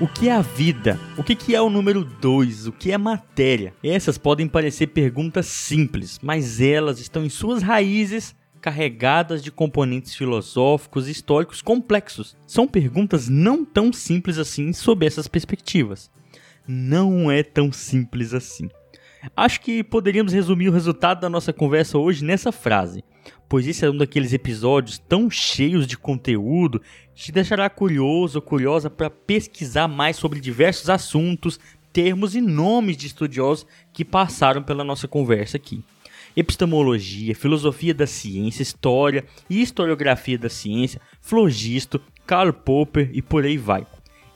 O que é a vida? O que é o número 2? O que é matéria? Essas podem parecer perguntas simples, mas elas estão em suas raízes carregadas de componentes filosóficos e históricos complexos. São perguntas não tão simples assim sob essas perspectivas. Não é tão simples assim. Acho que poderíamos resumir o resultado da nossa conversa hoje nessa frase pois esse é um daqueles episódios tão cheios de conteúdo que te deixará curioso ou curiosa para pesquisar mais sobre diversos assuntos, termos e nomes de estudiosos que passaram pela nossa conversa aqui. Epistemologia, filosofia da ciência, história e historiografia da ciência, flogisto, Karl Popper e por aí vai.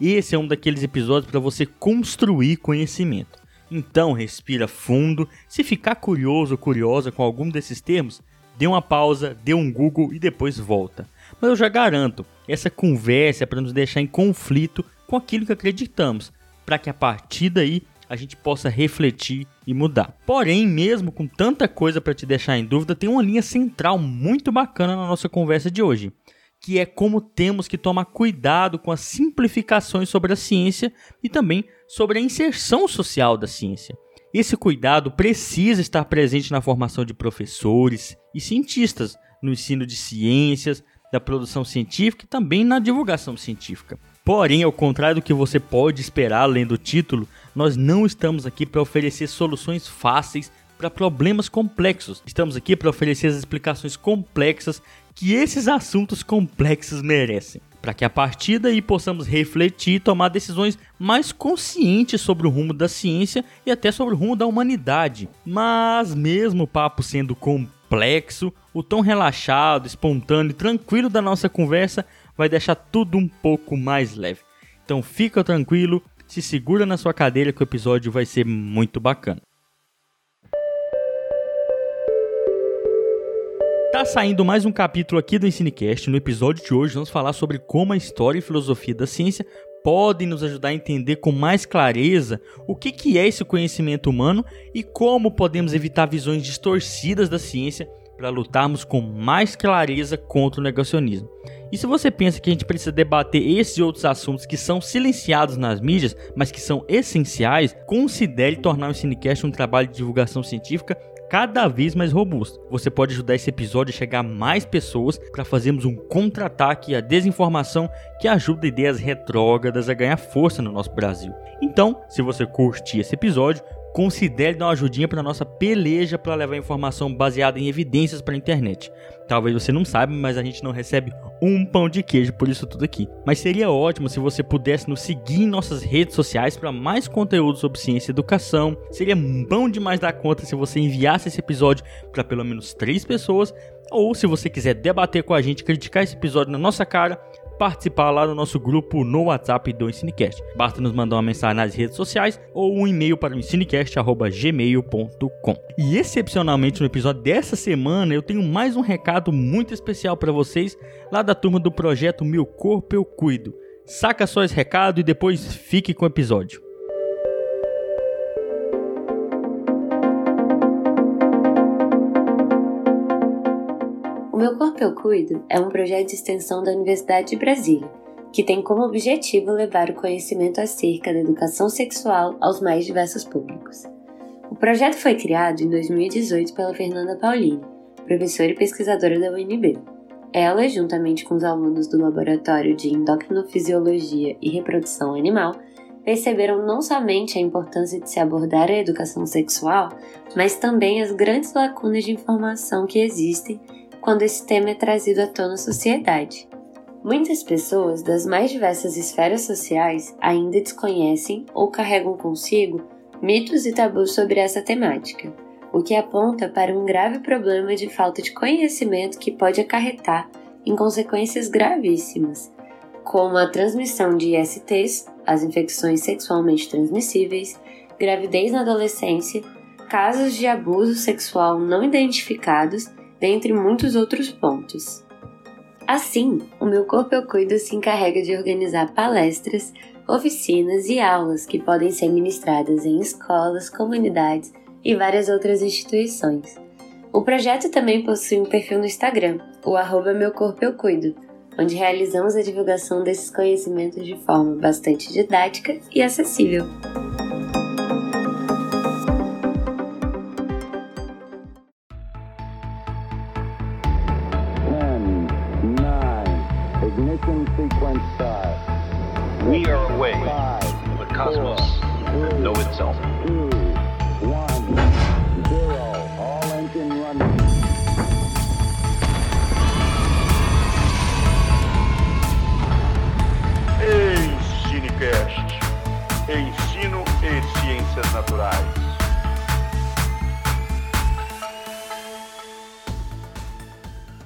Esse é um daqueles episódios para você construir conhecimento. Então respira fundo, se ficar curioso ou curiosa com algum desses termos, dê uma pausa, dê um Google e depois volta. Mas eu já garanto, essa conversa é para nos deixar em conflito com aquilo que acreditamos, para que a partir daí a gente possa refletir e mudar. Porém, mesmo com tanta coisa para te deixar em dúvida, tem uma linha central muito bacana na nossa conversa de hoje, que é como temos que tomar cuidado com as simplificações sobre a ciência e também sobre a inserção social da ciência. Esse cuidado precisa estar presente na formação de professores e cientistas, no ensino de ciências, da produção científica e também na divulgação científica. Porém, ao contrário do que você pode esperar lendo o título, nós não estamos aqui para oferecer soluções fáceis para problemas complexos. Estamos aqui para oferecer as explicações complexas que esses assuntos complexos merecem para que a partir daí possamos refletir e tomar decisões mais conscientes sobre o rumo da ciência e até sobre o rumo da humanidade. Mas, mesmo o papo sendo complexo, o tom relaxado, espontâneo e tranquilo da nossa conversa vai deixar tudo um pouco mais leve. Então, fica tranquilo, se segura na sua cadeira que o episódio vai ser muito bacana. Tá saindo mais um capítulo aqui do Ensinecast. No episódio de hoje vamos falar sobre como a história e filosofia da ciência podem nos ajudar a entender com mais clareza o que, que é esse conhecimento humano e como podemos evitar visões distorcidas da ciência para lutarmos com mais clareza contra o negacionismo. E se você pensa que a gente precisa debater esses outros assuntos que são silenciados nas mídias, mas que são essenciais, considere tornar o Cinecast um trabalho de divulgação científica cada vez mais robusto. Você pode ajudar esse episódio a chegar a mais pessoas para fazermos um contra-ataque à desinformação que ajuda ideias retrógradas a ganhar força no nosso Brasil. Então, se você curtir esse episódio, considere dar uma ajudinha para nossa peleja para levar informação baseada em evidências para a internet. Talvez você não saiba, mas a gente não recebe um pão de queijo por isso tudo aqui. Mas seria ótimo se você pudesse nos seguir em nossas redes sociais para mais conteúdo sobre ciência e educação. Seria bom demais dar conta se você enviasse esse episódio para pelo menos três pessoas. Ou se você quiser debater com a gente, criticar esse episódio na nossa cara, participar lá do nosso grupo no WhatsApp do Ensinecast. Basta nos mandar uma mensagem nas redes sociais ou um e-mail para o ensinecast.gmail.com. E excepcionalmente no episódio dessa semana eu tenho mais um recado muito especial para vocês lá da turma do projeto Meu Corpo Eu Cuido. Saca só esse recado e depois fique com o episódio. Meu Corpo Eu Cuido é um projeto de extensão da Universidade de Brasília, que tem como objetivo levar o conhecimento acerca da educação sexual aos mais diversos públicos. O projeto foi criado em 2018 pela Fernanda Paulini, professora e pesquisadora da UNB. Ela, juntamente com os alunos do Laboratório de Endocrinofisiologia e Reprodução Animal, perceberam não somente a importância de se abordar a educação sexual, mas também as grandes lacunas de informação que existem quando esse tema é trazido à tona na sociedade. Muitas pessoas das mais diversas esferas sociais ainda desconhecem ou carregam consigo mitos e tabus sobre essa temática, o que aponta para um grave problema de falta de conhecimento que pode acarretar em consequências gravíssimas, como a transmissão de ISTs, as infecções sexualmente transmissíveis, gravidez na adolescência, casos de abuso sexual não identificados dentre muitos outros pontos. Assim, o Meu Corpo Eu Cuido se encarrega de organizar palestras, oficinas e aulas que podem ser ministradas em escolas, comunidades e várias outras instituições. O projeto também possui um perfil no Instagram, o arroba Meu Corpo Eu Cuido, onde realizamos a divulgação desses conhecimentos de forma bastante didática e acessível. From the cosmos know itself. Two, one, zero. All engine running. Ensinecast. Ensino e Ciências Naturais.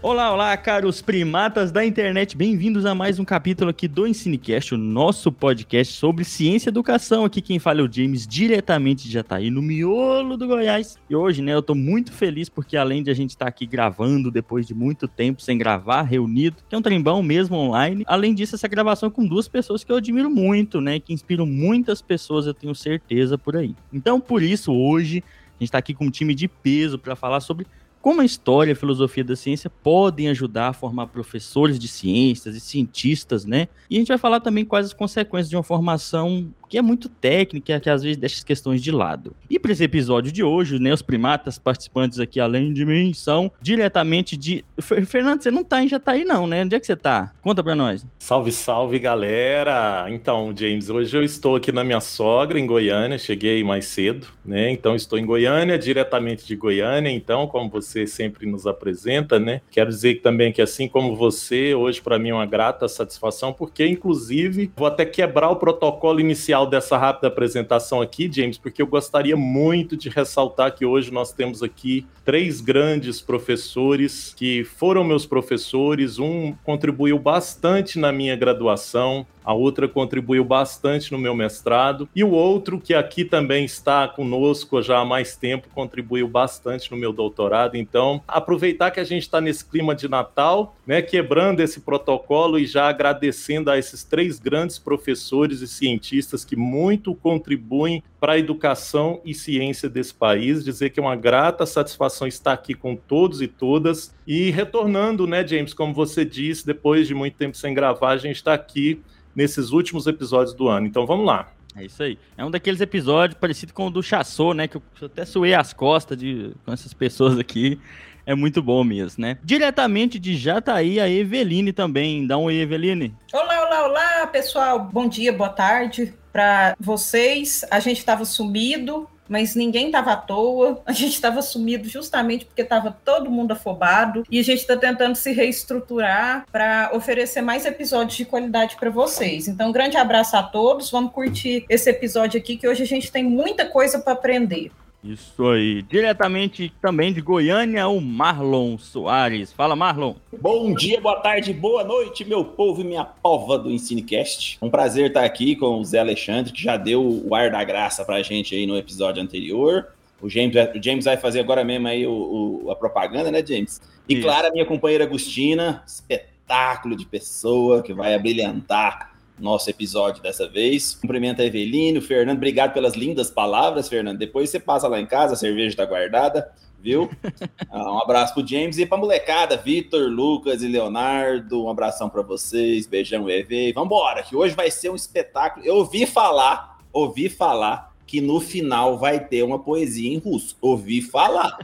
Olá, olá, caros primatas da internet, bem-vindos a mais um capítulo aqui do Ensinecast, o nosso podcast sobre ciência e educação. Aqui quem fala é o James, diretamente de Jataí, no miolo do Goiás. E hoje, né, eu tô muito feliz porque além de a gente estar tá aqui gravando depois de muito tempo sem gravar, reunido, que é um trembão mesmo online, além disso, essa gravação é com duas pessoas que eu admiro muito, né, que inspiram muitas pessoas, eu tenho certeza, por aí. Então, por isso, hoje, a gente tá aqui com um time de peso para falar sobre como a história e a filosofia da ciência podem ajudar a formar professores de ciências e cientistas, né? E a gente vai falar também quais as consequências de uma formação que é muito técnica, que às vezes deixa as questões de lado. E para esse episódio de hoje, né, os primatas participantes aqui, além de mim, são diretamente de... Fernando, você não tá em Jataí não, né? Onde é que você tá? Conta para nós. Salve, salve, galera! Então, James, hoje eu estou aqui na minha sogra, em Goiânia, cheguei mais cedo, né? Então, estou em Goiânia, diretamente de Goiânia, então, como você sempre nos apresenta, né? Quero dizer também que, assim como você, hoje para mim é uma grata satisfação, porque, inclusive, vou até quebrar o protocolo inicial inicial dessa rápida apresentação aqui, James, porque eu gostaria muito de ressaltar que hoje nós temos aqui três grandes professores que foram meus professores. Um contribuiu bastante na minha graduação, a outra contribuiu bastante no meu mestrado, e o outro, que aqui também está conosco já há mais tempo, contribuiu bastante no meu doutorado. Então, aproveitar que a gente está nesse clima de Natal, né, quebrando esse protocolo e já agradecendo a esses três grandes professores e cientistas que muito contribuem para a educação e ciência desse país, dizer que é uma grata satisfação estar aqui com todos e todas e retornando, né, James, como você disse, depois de muito tempo sem gravar, a gente está aqui nesses últimos episódios do ano. Então vamos lá. É isso aí. É um daqueles episódios parecido com o do Chassô, né? Que eu até suei as costas de, com essas pessoas aqui. É muito bom mesmo, né? Diretamente de Jataí, a Eveline também. Dá um oi, Eveline. Olá, olá, olá, pessoal. Bom dia, boa tarde para vocês. A gente estava sumido, mas ninguém estava à toa, a gente estava sumido justamente porque estava todo mundo afobado e a gente está tentando se reestruturar para oferecer mais episódios de qualidade para vocês. Então, um grande abraço a todos, vamos curtir esse episódio aqui que hoje a gente tem muita coisa para aprender. Isso aí. Diretamente também de Goiânia, o Marlon Soares. Fala, Marlon. Bom dia, boa tarde, boa noite, meu povo e minha pova do Ensinecast. Um prazer estar aqui com o Zé Alexandre, que já deu o ar da graça pra gente aí no episódio anterior. O James, o James vai fazer agora mesmo aí o, o a propaganda, né, James? E Isso. claro, a minha companheira Agostina, espetáculo de pessoa que vai abrilhantar nosso episódio dessa vez. Cumprimento a Eveline, o Fernando, obrigado pelas lindas palavras, Fernando. Depois você passa lá em casa, a cerveja está guardada, viu? Ah, um abraço pro James e pra molecada, Vitor, Lucas e Leonardo. Um abração para vocês, beijão, EV. Vambora, que hoje vai ser um espetáculo. Eu ouvi falar, ouvi falar que no final vai ter uma poesia em russo. Ouvi falar.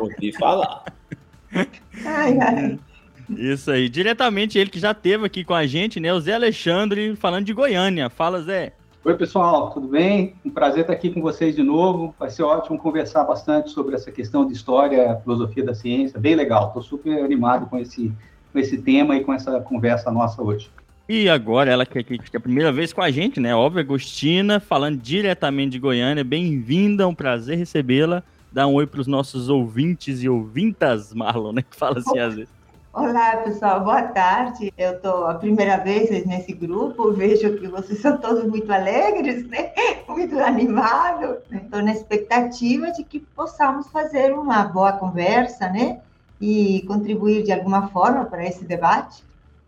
ouvi falar. Ai, ai. Isso aí, diretamente ele que já teve aqui com a gente, né? O Zé Alexandre, falando de Goiânia. Fala, Zé. Oi, pessoal, tudo bem? Um prazer estar aqui com vocês de novo. Vai ser ótimo conversar bastante sobre essa questão de história, filosofia da ciência. Bem legal, estou super animado com esse, com esse tema e com essa conversa nossa hoje. E agora, ela que, que, que é a primeira vez com a gente, né? Óbvio, Agostina, falando diretamente de Goiânia. Bem-vinda, um prazer recebê-la. Dá um oi para os nossos ouvintes e ouvintas, Marlon, né? Que fala assim às vezes. Olá, pessoal, boa tarde. Eu estou a primeira vez nesse grupo, vejo que vocês são todos muito alegres, né? muito animados. Estou na expectativa de que possamos fazer uma boa conversa, né? E contribuir de alguma forma para esse debate.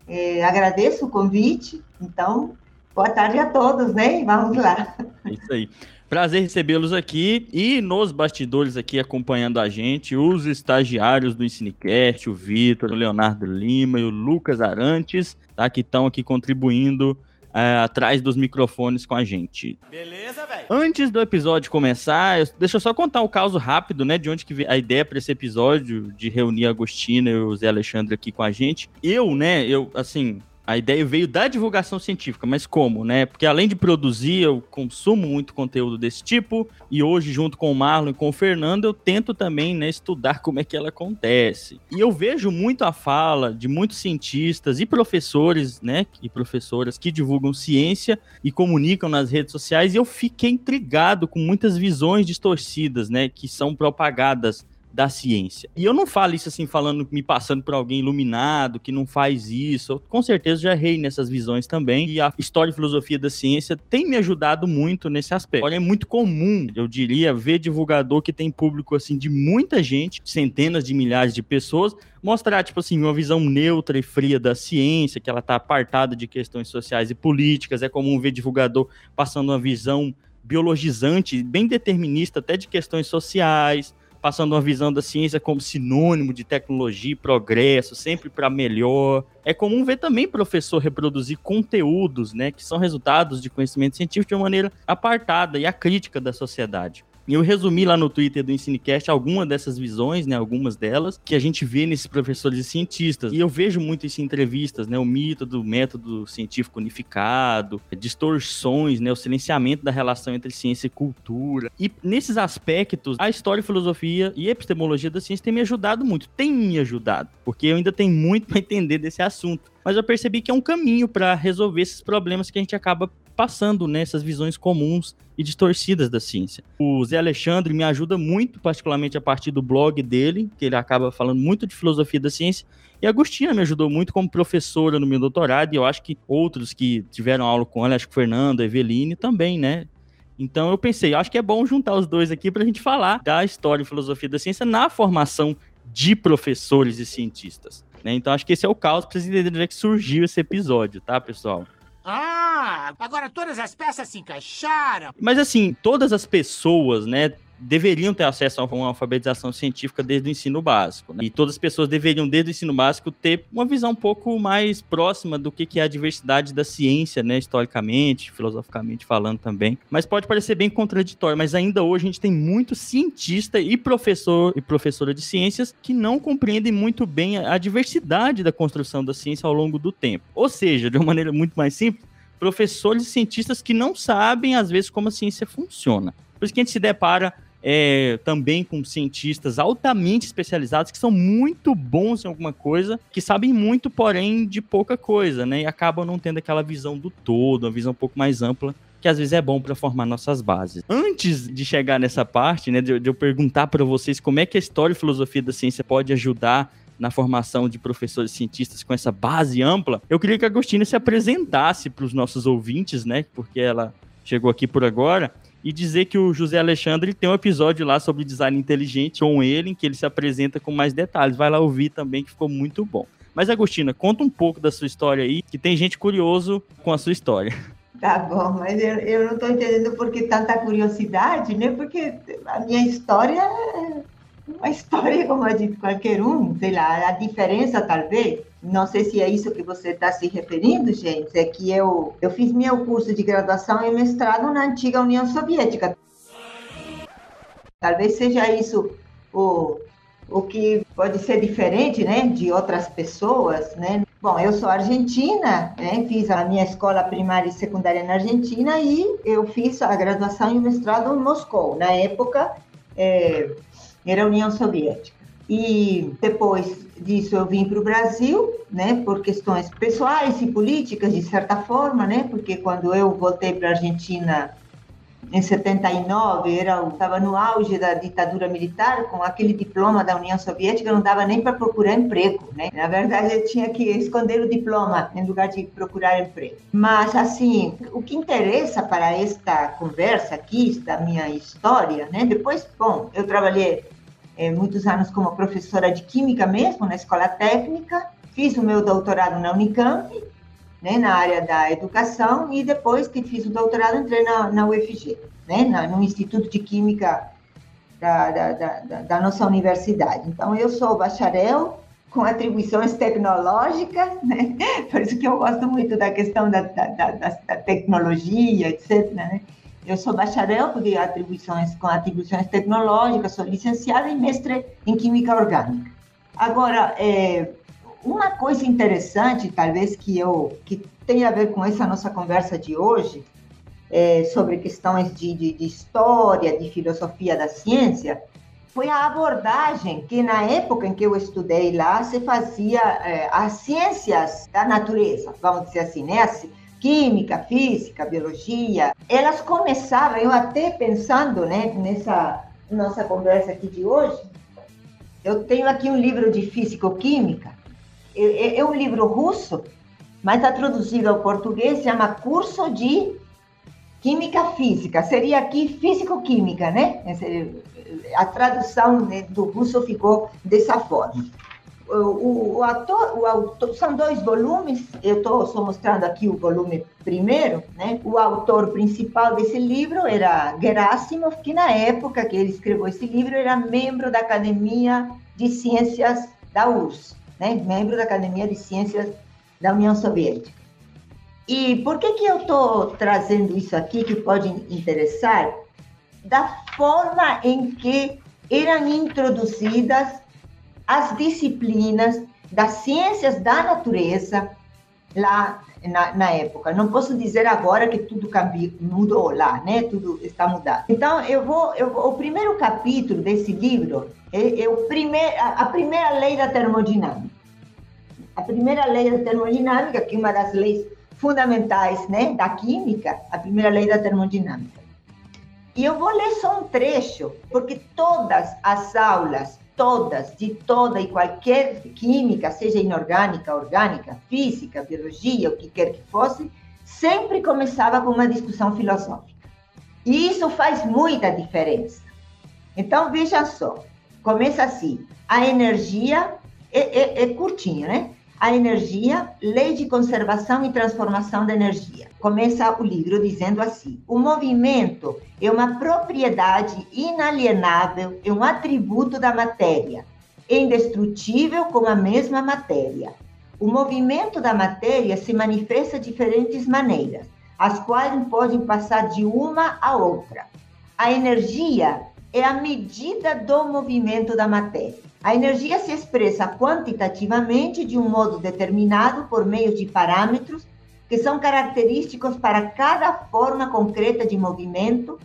É, agradeço o convite, então, boa tarde a todos, né? Vamos lá. Isso aí. Prazer recebê-los aqui e nos bastidores aqui acompanhando a gente, os estagiários do Ensinecast, o Vitor, o Leonardo Lima e o Lucas Arantes, tá? Que estão aqui contribuindo é, atrás dos microfones com a gente. Beleza, velho? Antes do episódio começar, eu- deixa eu só contar o caso rápido, né? De onde que veio a ideia para esse episódio de reunir a Agostina e o Zé Alexandre aqui com a gente. Eu, né? Eu, assim, a ideia veio da divulgação científica, mas como, né? Porque além de produzir, eu consumo muito conteúdo desse tipo e hoje, junto com o Marlon e com o Fernando, eu tento também, né, estudar como é que ela acontece. E eu vejo muito a fala de muitos cientistas e professores, né, e professoras que divulgam ciência e comunicam nas redes sociais e eu fiquei intrigado com muitas visões distorcidas, né, que são propagadas da ciência. E eu não falo isso assim, falando, me passando por alguém iluminado, que não faz isso. Eu, com certeza já errei nessas visões também. E a história e filosofia da ciência tem me ajudado muito nesse aspecto. Olha, é muito comum, eu diria, ver divulgador que tem público assim de muita gente, centenas de milhares de pessoas, mostrar, tipo assim, uma visão neutra e fria da ciência, que ela tá apartada de questões sociais e políticas. É comum ver divulgador passando uma visão biologizante, bem determinista até de questões sociais, passando uma visão da ciência como sinônimo de tecnologia e progresso, sempre para melhor. É comum ver também professor reproduzir conteúdos, né, que são resultados de conhecimento científico de uma maneira apartada e acrítica da sociedade. E eu resumi lá no Twitter do Ensinecast algumas dessas visões, né, algumas delas, que a gente vê nesses professores e cientistas. E eu vejo muito isso em entrevistas, né, o mito do método científico unificado, distorções, né, o silenciamento da relação entre ciência e cultura. E nesses aspectos, a história, filosofia e epistemologia da ciência tem me ajudado muito, tem me ajudado, porque eu ainda tenho muito para entender desse assunto. Mas eu percebi que é um caminho para resolver esses problemas que a gente acaba passando nessas visões comuns e distorcidas da ciência. O Zé Alexandre me ajuda muito, particularmente a partir do blog dele, que ele acaba falando muito de filosofia da ciência. E a Agostina me ajudou muito como professora no meu doutorado, e eu acho que outros que tiveram aula com ela, acho que Fernando, Eveline também, né? Então eu pensei, acho que é bom juntar os dois aqui para a gente falar da história e filosofia da ciência na formação de professores e cientistas. Né? Então acho que esse é o caos para vocês entenderem onde é que surgiu esse episódio, tá, pessoal? Ah, agora todas as peças se encaixaram. Mas assim, todas as pessoas, né, deveriam ter acesso a uma alfabetização científica desde o ensino básico. Né? E todas as pessoas deveriam, desde o ensino básico, ter uma visão um pouco mais próxima do que é a diversidade da ciência, né? Historicamente, filosoficamente falando também. Mas pode parecer bem contraditório, mas ainda hoje a gente tem muito cientista e professor e professora de ciências que não compreendem muito bem a diversidade da construção da ciência ao longo do tempo. Ou seja, de uma maneira muito mais simples, professores e cientistas que não sabem, às vezes, como a ciência funciona. Por isso que a gente se depara é, também com cientistas altamente especializados que são muito bons em alguma coisa, que sabem muito, porém, de pouca coisa, né? E acabam não tendo aquela visão do todo, uma visão um pouco mais ampla, que às vezes é bom para formar nossas bases. Antes de chegar nessa parte, né, de, eu- de eu perguntar para vocês como é que a história e filosofia da ciência pode ajudar na formação de professores cientistas com essa base ampla, eu queria que a Agostina se apresentasse para os nossos ouvintes, né? Porque ela chegou aqui por agora, e dizer que o José Alexandre tem um episódio lá sobre design inteligente com ele, em que ele se apresenta com mais detalhes. Vai lá ouvir também, que ficou muito bom. Mas, Agostina, conta um pouco da sua história aí, que tem gente curioso com a sua história. Tá bom, mas eu, eu não estou entendendo por que tanta curiosidade, né? Porque a minha história é uma história como a de qualquer um, sei lá, a diferença talvez, não sei se é isso que você está se referindo, gente, é que eu, eu fiz meu curso de graduação e mestrado na antiga União Soviética. Talvez seja isso o, o que pode ser diferente, né, de outras pessoas, né? Bom, eu sou argentina, né? fiz a minha escola primária e secundária na Argentina e eu fiz a graduação e o mestrado em Moscou. Na época, é, era a União Soviética. E depois disso eu vim para o Brasil, né, por questões pessoais e políticas, de certa forma, né, porque quando eu voltei para a Argentina em 79, era estava no auge da ditadura militar, com aquele diploma da União Soviética, não dava nem para procurar emprego, né? Na verdade, eu tinha que esconder o diploma em lugar de procurar emprego. Mas, assim, o que interessa para esta conversa aqui, da minha história, né? Depois, bom, eu trabalhei é, muitos anos como professora de química mesmo, na escola técnica, fiz o meu doutorado na Unicamp, né, na área da educação, e depois que fiz o doutorado, entrei na, na UFG. né, na, no Instituto de Química da, da, da, da nossa universidade. Então, eu sou bacharel com atribuições tecnológicas, né? por isso que eu gosto muito da questão da, da, da, da tecnologia, etc. Né? Eu sou bacharel com atribuições, com atribuições tecnológicas, sou licenciada e mestre em Química Orgânica. Agora, é, uma coisa interessante, talvez, que, eu, que tem a ver com essa nossa conversa de hoje, é, sobre questões de, de, de história, de filosofia da ciência, foi a abordagem que na época em que eu estudei lá se fazia é, as ciências da natureza, vamos dizer assim, né? As, química, física, biologia, elas começavam, eu até pensando, né, nessa nossa conversa aqui de hoje, eu tenho aqui um livro de físico-química, é, é, um livro russo, mas está traduzido ao português, se chama Curso de Química Física, seria aqui Físico-Química, né? A tradução né, do russo ficou dessa forma. O, o, ator, o autor, são dois volumes, eu estou só mostrando aqui o volume primeiro, né? O autor principal desse livro era Gerasimov, que na época que ele escreveu esse livro era membro da Academia de Ciências da URSS, né? Membro da Academia de Ciências da União Soviética. E por que, que eu estou trazendo isso aqui que pode interessar? Da forma em que eram introduzidas as disciplinas das ciências da natureza lá na, na, época. Não posso dizer agora que tudo cambiou, mudou lá, né? Tudo está mudado. Então, eu vou, eu vou o primeiro capítulo desse livro é, é o primeir, a, a primeira lei da termodinâmica. A primeira lei da termodinâmica, que é uma das leis fundamentais né, da química, a primeira lei da termodinâmica. E eu vou ler só um trecho, porque todas as aulas, todas, de toda e qualquer química, seja inorgânica, orgânica, física, biologia, o que quer que fosse, sempre começava com uma discussão filosófica. E isso faz muita diferença. Então, veja só, começa assim, a energia é, é, é curtinho, né? a energia, lei de conservação e transformação da energia. Começa o livro dizendo assim: o movimento é uma propriedade inalienável, é um atributo da matéria, é indestrutível como a mesma matéria. O movimento da matéria se manifesta de diferentes maneiras, as quais podem passar de uma a outra. A energia é a medida do movimento da matéria. A energia se expressa quantitativamente de um modo determinado por meio de parâmetros que são característicos para cada forma concreta de movimento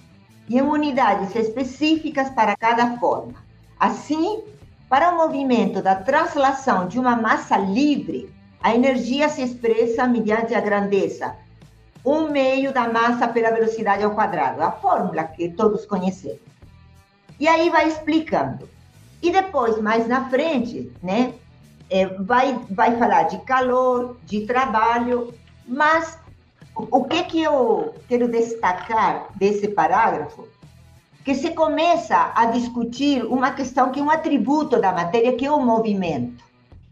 e em unidades específicas para cada forma. Assim, para o movimento da translação de uma massa livre, a energia se expressa mediante a grandeza, um meio da massa pela velocidade ao quadrado, a fórmula que todos conhecemos. E aí vai explicando. E depois, mais na frente, né, é, vai, vai falar de calor, de trabalho, mas o que, que eu quero destacar desse parágrafo? Que se começa a discutir uma questão que é um atributo da matéria, que é o movimento.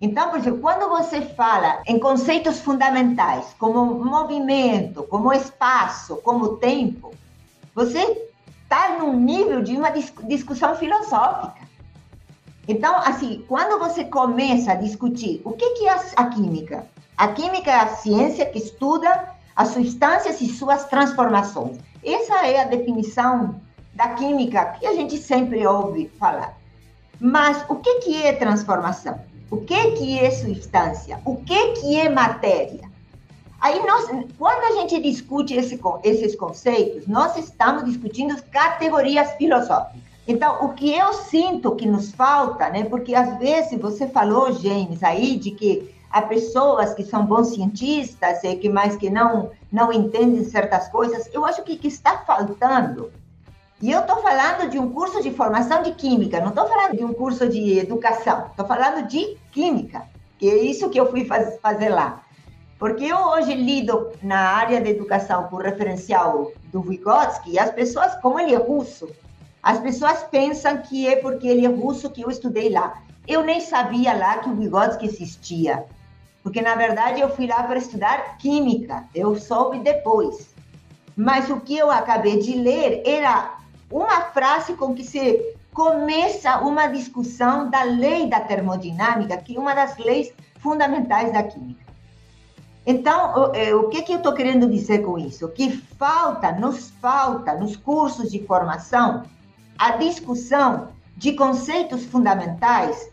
Então, por exemplo, quando você fala em conceitos fundamentais, como movimento, como espaço, como tempo, você está num nível de uma discussão filosófica. Então, assim, quando você começa a discutir o que, que é a química? A química é a ciência que estuda as substâncias e suas transformações. Essa é a definição da química que a gente sempre ouve falar. Mas o que, que é transformação? O que, que é substância? O que, que é matéria? Aí, nós, quando a gente discute esse, esses conceitos, nós estamos discutindo categorias filosóficas. Então, o que eu sinto que nos falta, né? Porque às vezes você falou, James, aí de que há pessoas que são bons cientistas e que mais que não não entendem certas coisas. Eu acho que que está faltando. E eu estou falando de um curso de formação de química, não estou falando de um curso de educação, estou falando de química, que é isso que eu fui faz, fazer lá. Porque eu hoje lido na área de educação com referencial do Vygotsky, e as pessoas, como ele é russo, as pessoas pensam que é porque ele é russo que eu estudei lá. Eu nem sabia lá que o Vygotsky existia, porque na verdade eu fui lá para estudar química. Eu soube depois. mas o que eu acabei de ler era uma frase com que se começa uma discussão da lei da termodinâmica, que é uma das leis fundamentais da química. Então, o, é, o que, que eu estou querendo dizer com isso? Que falta, nos falta, nos cursos de formação, a discussão de conceitos fundamentais.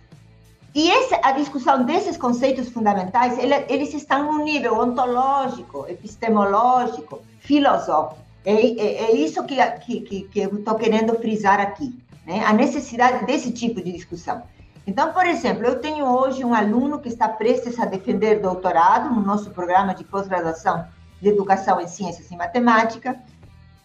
E essa, a discussão desses conceitos fundamentais, ele, eles estão no nível ontológico, epistemológico, filosófico. É, é, é isso que, que, que eu estou querendo frisar aqui, né? a necessidade desse tipo de discussão. Então, por exemplo, eu tenho hoje um aluno que está prestes a defender doutorado no nosso programa de pós-graduação de Educação em Ciências e Matemática,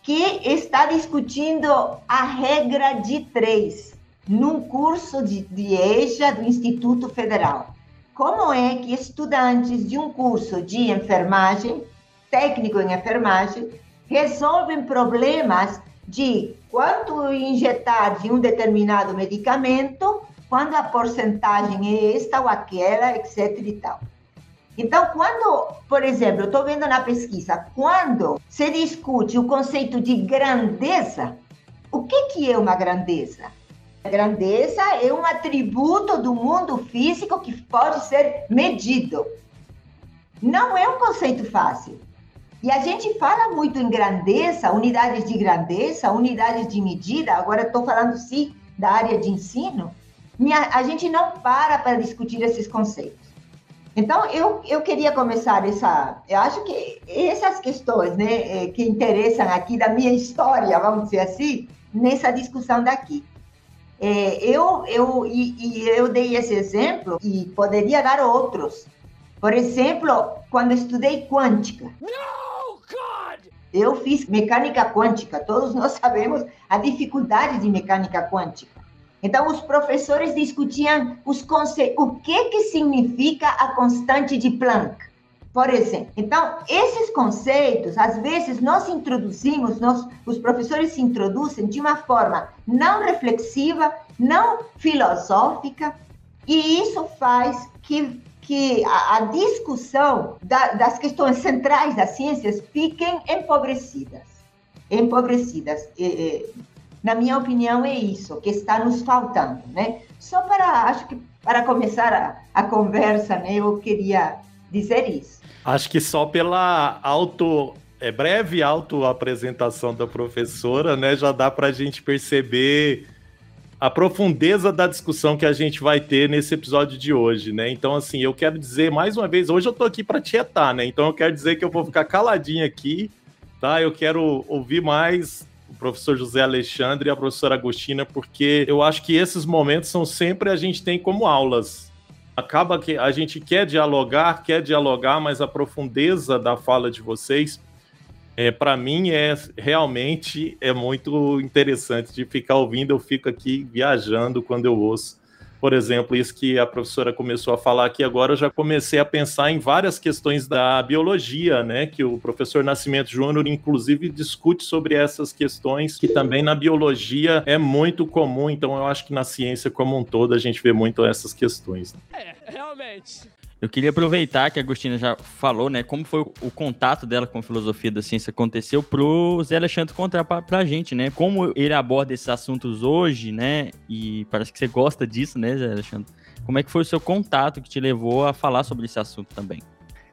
que está discutindo a regra de três num curso de, de EJA do Instituto Federal. Como é que estudantes de um curso de enfermagem, técnico em enfermagem, resolvem problemas de quanto injetar de um determinado medicamento, quando a porcentagem é esta ou aquela, etc. e tal. Então, quando, por exemplo, eu estou vendo na pesquisa, quando se discute o conceito de grandeza, o que, que é uma grandeza? Grandeza é um atributo do mundo físico que pode ser medido. Não é um conceito fácil. E a gente fala muito em grandeza, unidades de grandeza, unidades de medida. Agora estou falando sim da área de ensino. A gente não para para discutir esses conceitos. Então, eu, eu queria começar essa. Eu acho que essas questões né, eh, que interessam aqui da minha história, vamos dizer assim, nessa discussão daqui. É, eu, eu, e, e eu dei esse exemplo e poderia dar outros. Por exemplo, quando estudei quântica. Eu fiz mecânica quântica, todos nós sabemos a dificuldade de mecânica quântica. Então, os professores discutiam os conceitos, o que, que significa a constante de Planck, por exemplo. Então, esses conceitos, às vezes, nós introduzimos, nós, os professores se introduzem de uma forma não reflexiva, não filosófica, e isso faz que que a, a discussão da, das questões centrais das ciências fiquem empobrecidas. Empobrecidas. E, e, na minha opinião, é isso que está nos faltando, né? Só para, acho que para começar a, a conversa, né, eu queria dizer isso. Acho que só pela auto é breve autoapresentação da professora, né, já dá para a gente perceber a profundeza da discussão que a gente vai ter nesse episódio de hoje, né? Então, assim, eu quero dizer mais uma vez, hoje eu tô aqui para tietar, né? Então eu quero dizer que eu vou ficar caladinho aqui, tá? Eu quero ouvir mais o professor José Alexandre e a professora Agostina, porque eu acho que esses momentos são sempre a gente tem como aulas. Acaba que a gente quer dialogar, quer dialogar, mas a profundeza da fala de vocês é, para mim é realmente é muito interessante de ficar ouvindo. Eu fico aqui viajando quando eu ouço. Por exemplo, isso que a professora começou a falar aqui agora, eu já comecei a pensar em várias questões da biologia, né? Que o professor Nascimento Júnior, inclusive, discute sobre essas questões, que também na biologia é muito comum. Então, eu acho que na ciência como um todo a gente vê muito essas questões. É, realmente. Eu queria aproveitar que a Agostina já falou, né, como foi o, contato dela com a filosofia da ciência aconteceu pro Zé Alexandre contar pra, pra gente, né, como ele aborda esses assuntos hoje, né, e parece que você gosta disso, né, Zé Alexandre? Como é que foi o seu contato que te levou a falar sobre esse assunto também?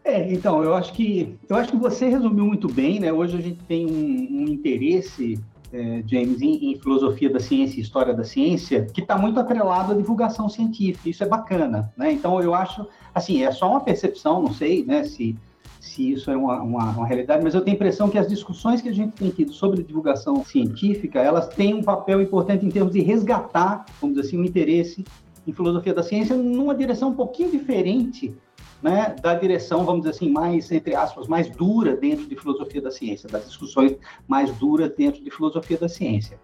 É, então, eu acho que eu acho que você resumiu muito bem, né? Hoje a gente tem um, um interesse é, James, em, em, filosofia da ciência e história da ciência, que está muito atrelado à divulgação científica. Isso é bacana, né? Então, eu acho, assim, é só uma percepção, não sei, né, se, se isso é uma, uma, uma, realidade, mas eu tenho a impressão que as discussões que a gente tem tido sobre divulgação científica, elas têm um papel importante em termos de resgatar, vamos dizer assim, o um interesse em filosofia da ciência numa direção um pouquinho diferente né, da direção, vamos dizer assim, mais, entre aspas, mais dura dentro de filosofia da ciência, das discussões mais duras dentro de filosofia da ciência.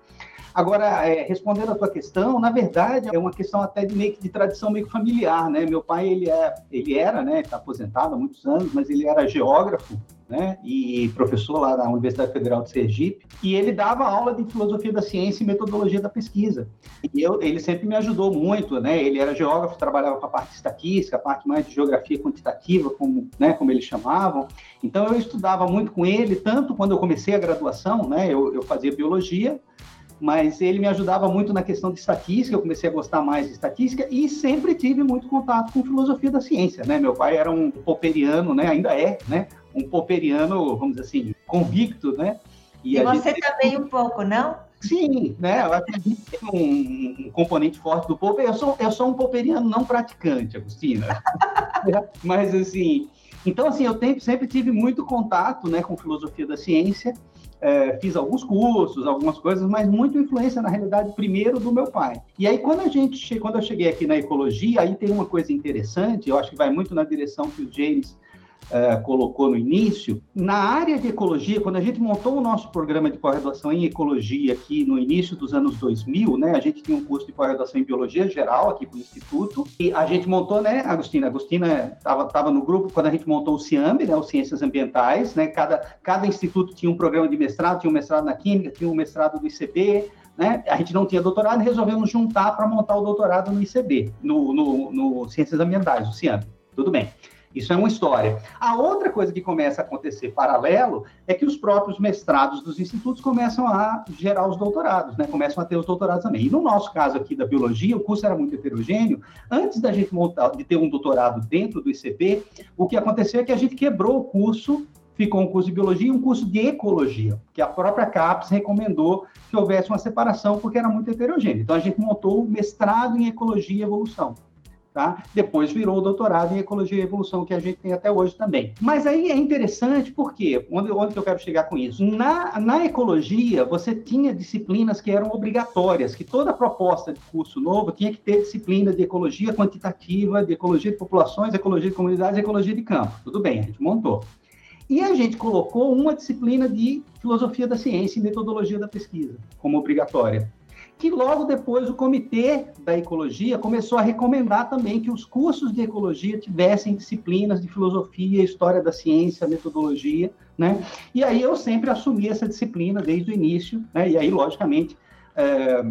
Agora, é, respondendo à tua questão, na verdade, é uma questão até de meio que de tradição meio familiar, né? Meu pai, ele, é, ele era, né, está aposentado há muitos anos, mas ele era geógrafo, né, e professor lá na Universidade Federal de Sergipe, e ele dava aula de filosofia da ciência e metodologia da pesquisa. E eu, ele sempre me ajudou muito, né? Ele era geógrafo, trabalhava com a parte estatística, a parte mais de geografia quantitativa, como, né, como eles chamavam. Então eu estudava muito com ele, tanto quando eu comecei a graduação, né? Eu, eu fazia biologia, mas ele me ajudava muito na questão de estatística, eu comecei a gostar mais de estatística e sempre tive muito contato com filosofia da ciência, né? Meu pai era um popperiano, né? Ainda é, né? Um popperiano, vamos dizer assim, convicto, né? E, e você gente... também um pouco, não? Sim, né? Eu acho que tem um, um, componente forte do Popper. Eu sou, eu sou um popperiano não praticante, Agostina. Mas, assim, então, assim, eu tenho, sempre tive muito contato né, com filosofia da ciência é, fiz alguns cursos, algumas coisas, mas muito influência, na realidade, primeiro do meu pai. E aí, quando a gente, quando eu cheguei aqui na ecologia, aí tem uma coisa interessante, eu acho que vai muito na direção que o James uh, colocou no início, na área de ecologia, quando a gente montou o nosso programa de pós-graduação em ecologia aqui no início dos anos 2000, né, a gente tinha um curso de pós-graduação em biologia geral aqui para o Instituto, e a gente montou, né, Agostina? Agostina estava tava no grupo quando a gente montou o CIAMB, né, o Ciências Ambientais, né, cada, cada instituto tinha um programa de mestrado, tinha um mestrado na Química, tinha um mestrado do ICB, né? A gente não tinha doutorado e resolvemos juntar para montar o doutorado no ICB, no, no, no Ciências Ambientais, o CIAMB. Tudo bem. Isso é uma história. A outra coisa que começa a acontecer paralelo é que os próprios mestrados dos institutos começam a gerar os doutorados, né? Começam a ter os doutorados também. E no nosso caso aqui da biologia, o curso era muito heterogêneo. Antes da gente montar, de ter um doutorado dentro do ICP, o que aconteceu é que a gente quebrou o curso ficou um curso de biologia e um curso de ecologia, que a própria CAPES recomendou que houvesse uma separação porque era muito heterogêneo. Então a gente montou o mestrado em ecologia e evolução. Tá? Depois virou o doutorado em Ecologia e Evolução, que a gente tem até hoje também. Mas aí é interessante porque, onde, onde eu quero chegar com isso? Na, na ecologia, você tinha disciplinas que eram obrigatórias, que toda proposta de curso novo tinha que ter disciplina de ecologia quantitativa, de ecologia de populações, ecologia de comunidades, ecologia de campo. Tudo bem, a gente montou. E a gente colocou uma disciplina de filosofia da ciência e metodologia da pesquisa como obrigatória que logo depois o Comitê da Ecologia começou a recomendar também que os cursos de ecologia tivessem disciplinas de filosofia, história da ciência, metodologia, né? E aí eu sempre assumi essa disciplina desde o início, né? E aí, logicamente, é,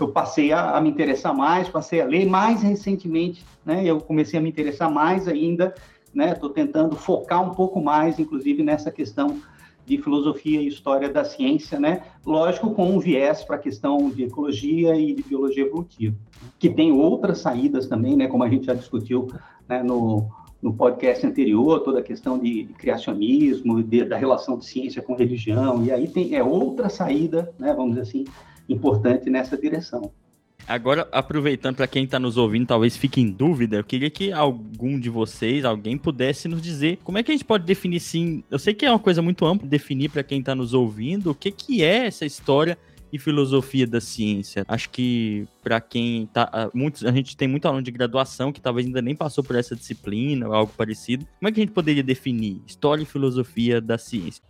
eu passei a, a, me interessar mais, passei a ler mais recentemente, né? Eu comecei a me interessar mais ainda, né? Estou tentando focar um pouco mais, inclusive, nessa questão de filosofia e história da ciência, né? Lógico, com um viés para a questão de ecologia e de biologia evolutiva, que tem outras saídas também, né? Como a gente já discutiu né, no, no podcast anterior, toda a questão de, de criacionismo, de, da relação de ciência com religião, e aí tem é outra saída, né? Vamos dizer assim, importante nessa direção. Agora, aproveitando para quem está nos ouvindo, talvez fique em dúvida, eu queria que algum de vocês, alguém pudesse nos dizer como é que a gente pode definir sim. Eu sei que é uma coisa muito ampla definir para quem está nos ouvindo o que, que é essa história e filosofia da ciência. Acho que para quem tá, muitos, a gente tem muito aluno de graduação que talvez ainda nem passou por essa disciplina ou algo parecido. Como é que a gente poderia definir história e filosofia da ciência?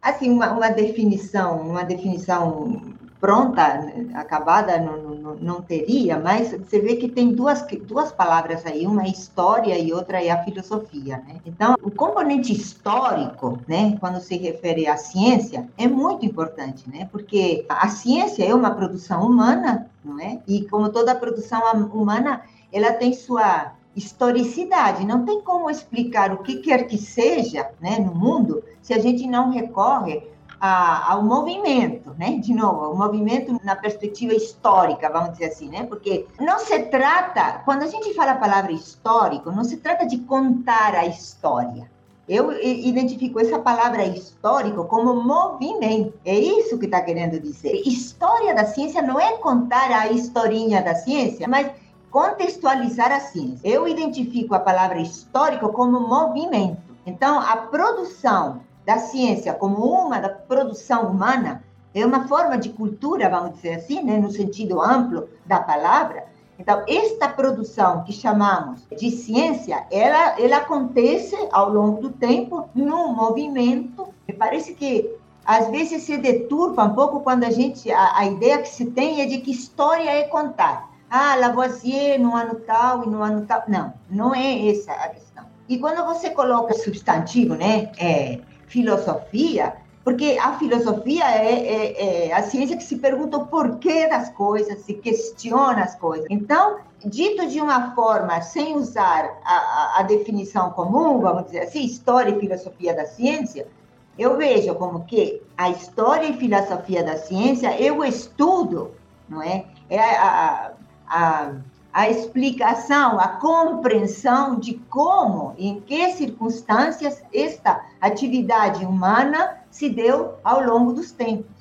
Assim, uma, uma definição, uma definição pronta, acabada, não, não, não, teria, mas você vê que tem duas, duas palavras aí, uma é história e outra é a filosofia, né? Então, o componente histórico, né, quando se refere à ciência, é muito importante, né? Porque a ciência é uma produção humana, não é? E como toda produção humana, ela tem sua historicidade. Não tem como explicar o que quer que seja né, no mundo se a gente não recorre a, ao movimento, né? De novo, o movimento na perspectiva histórica, vamos dizer assim, né? Porque não se trata, quando a gente fala a palavra histórico, não se trata de contar a história. Eu identifico essa palavra histórico como movimento. É isso que está querendo dizer. História da ciência não é contar a historinha da ciência, mas contextualizar a ciência. Eu identifico a palavra histórico como movimento. Então, a produção da ciência como uma da produção humana é uma forma de cultura, vamos dizer assim, né, no sentido amplo da palavra. Então, esta produção que chamamos de ciência, ela, ela acontece ao longo do tempo num movimento. Me parece que às vezes se deturpa um pouco quando a gente a, a ideia que se tem é de que história é contar. Ah, Lavoisier no ano tal e no ano tal. Não, não é essa a questão. E quando você coloca substantivo, né, é, filosofia, porque a filosofia é, é, é, a ciência que se pergunta o porquê das coisas, se questiona as coisas. Então, dito de uma forma, sem usar a, a, definição comum, vamos dizer assim, história e filosofia da ciência, eu vejo como que a história e filosofia da ciência o estudo, não é? É a, a, a explicação, a compreensão de como, em que circunstâncias esta atividade humana se deu ao longo dos tempos.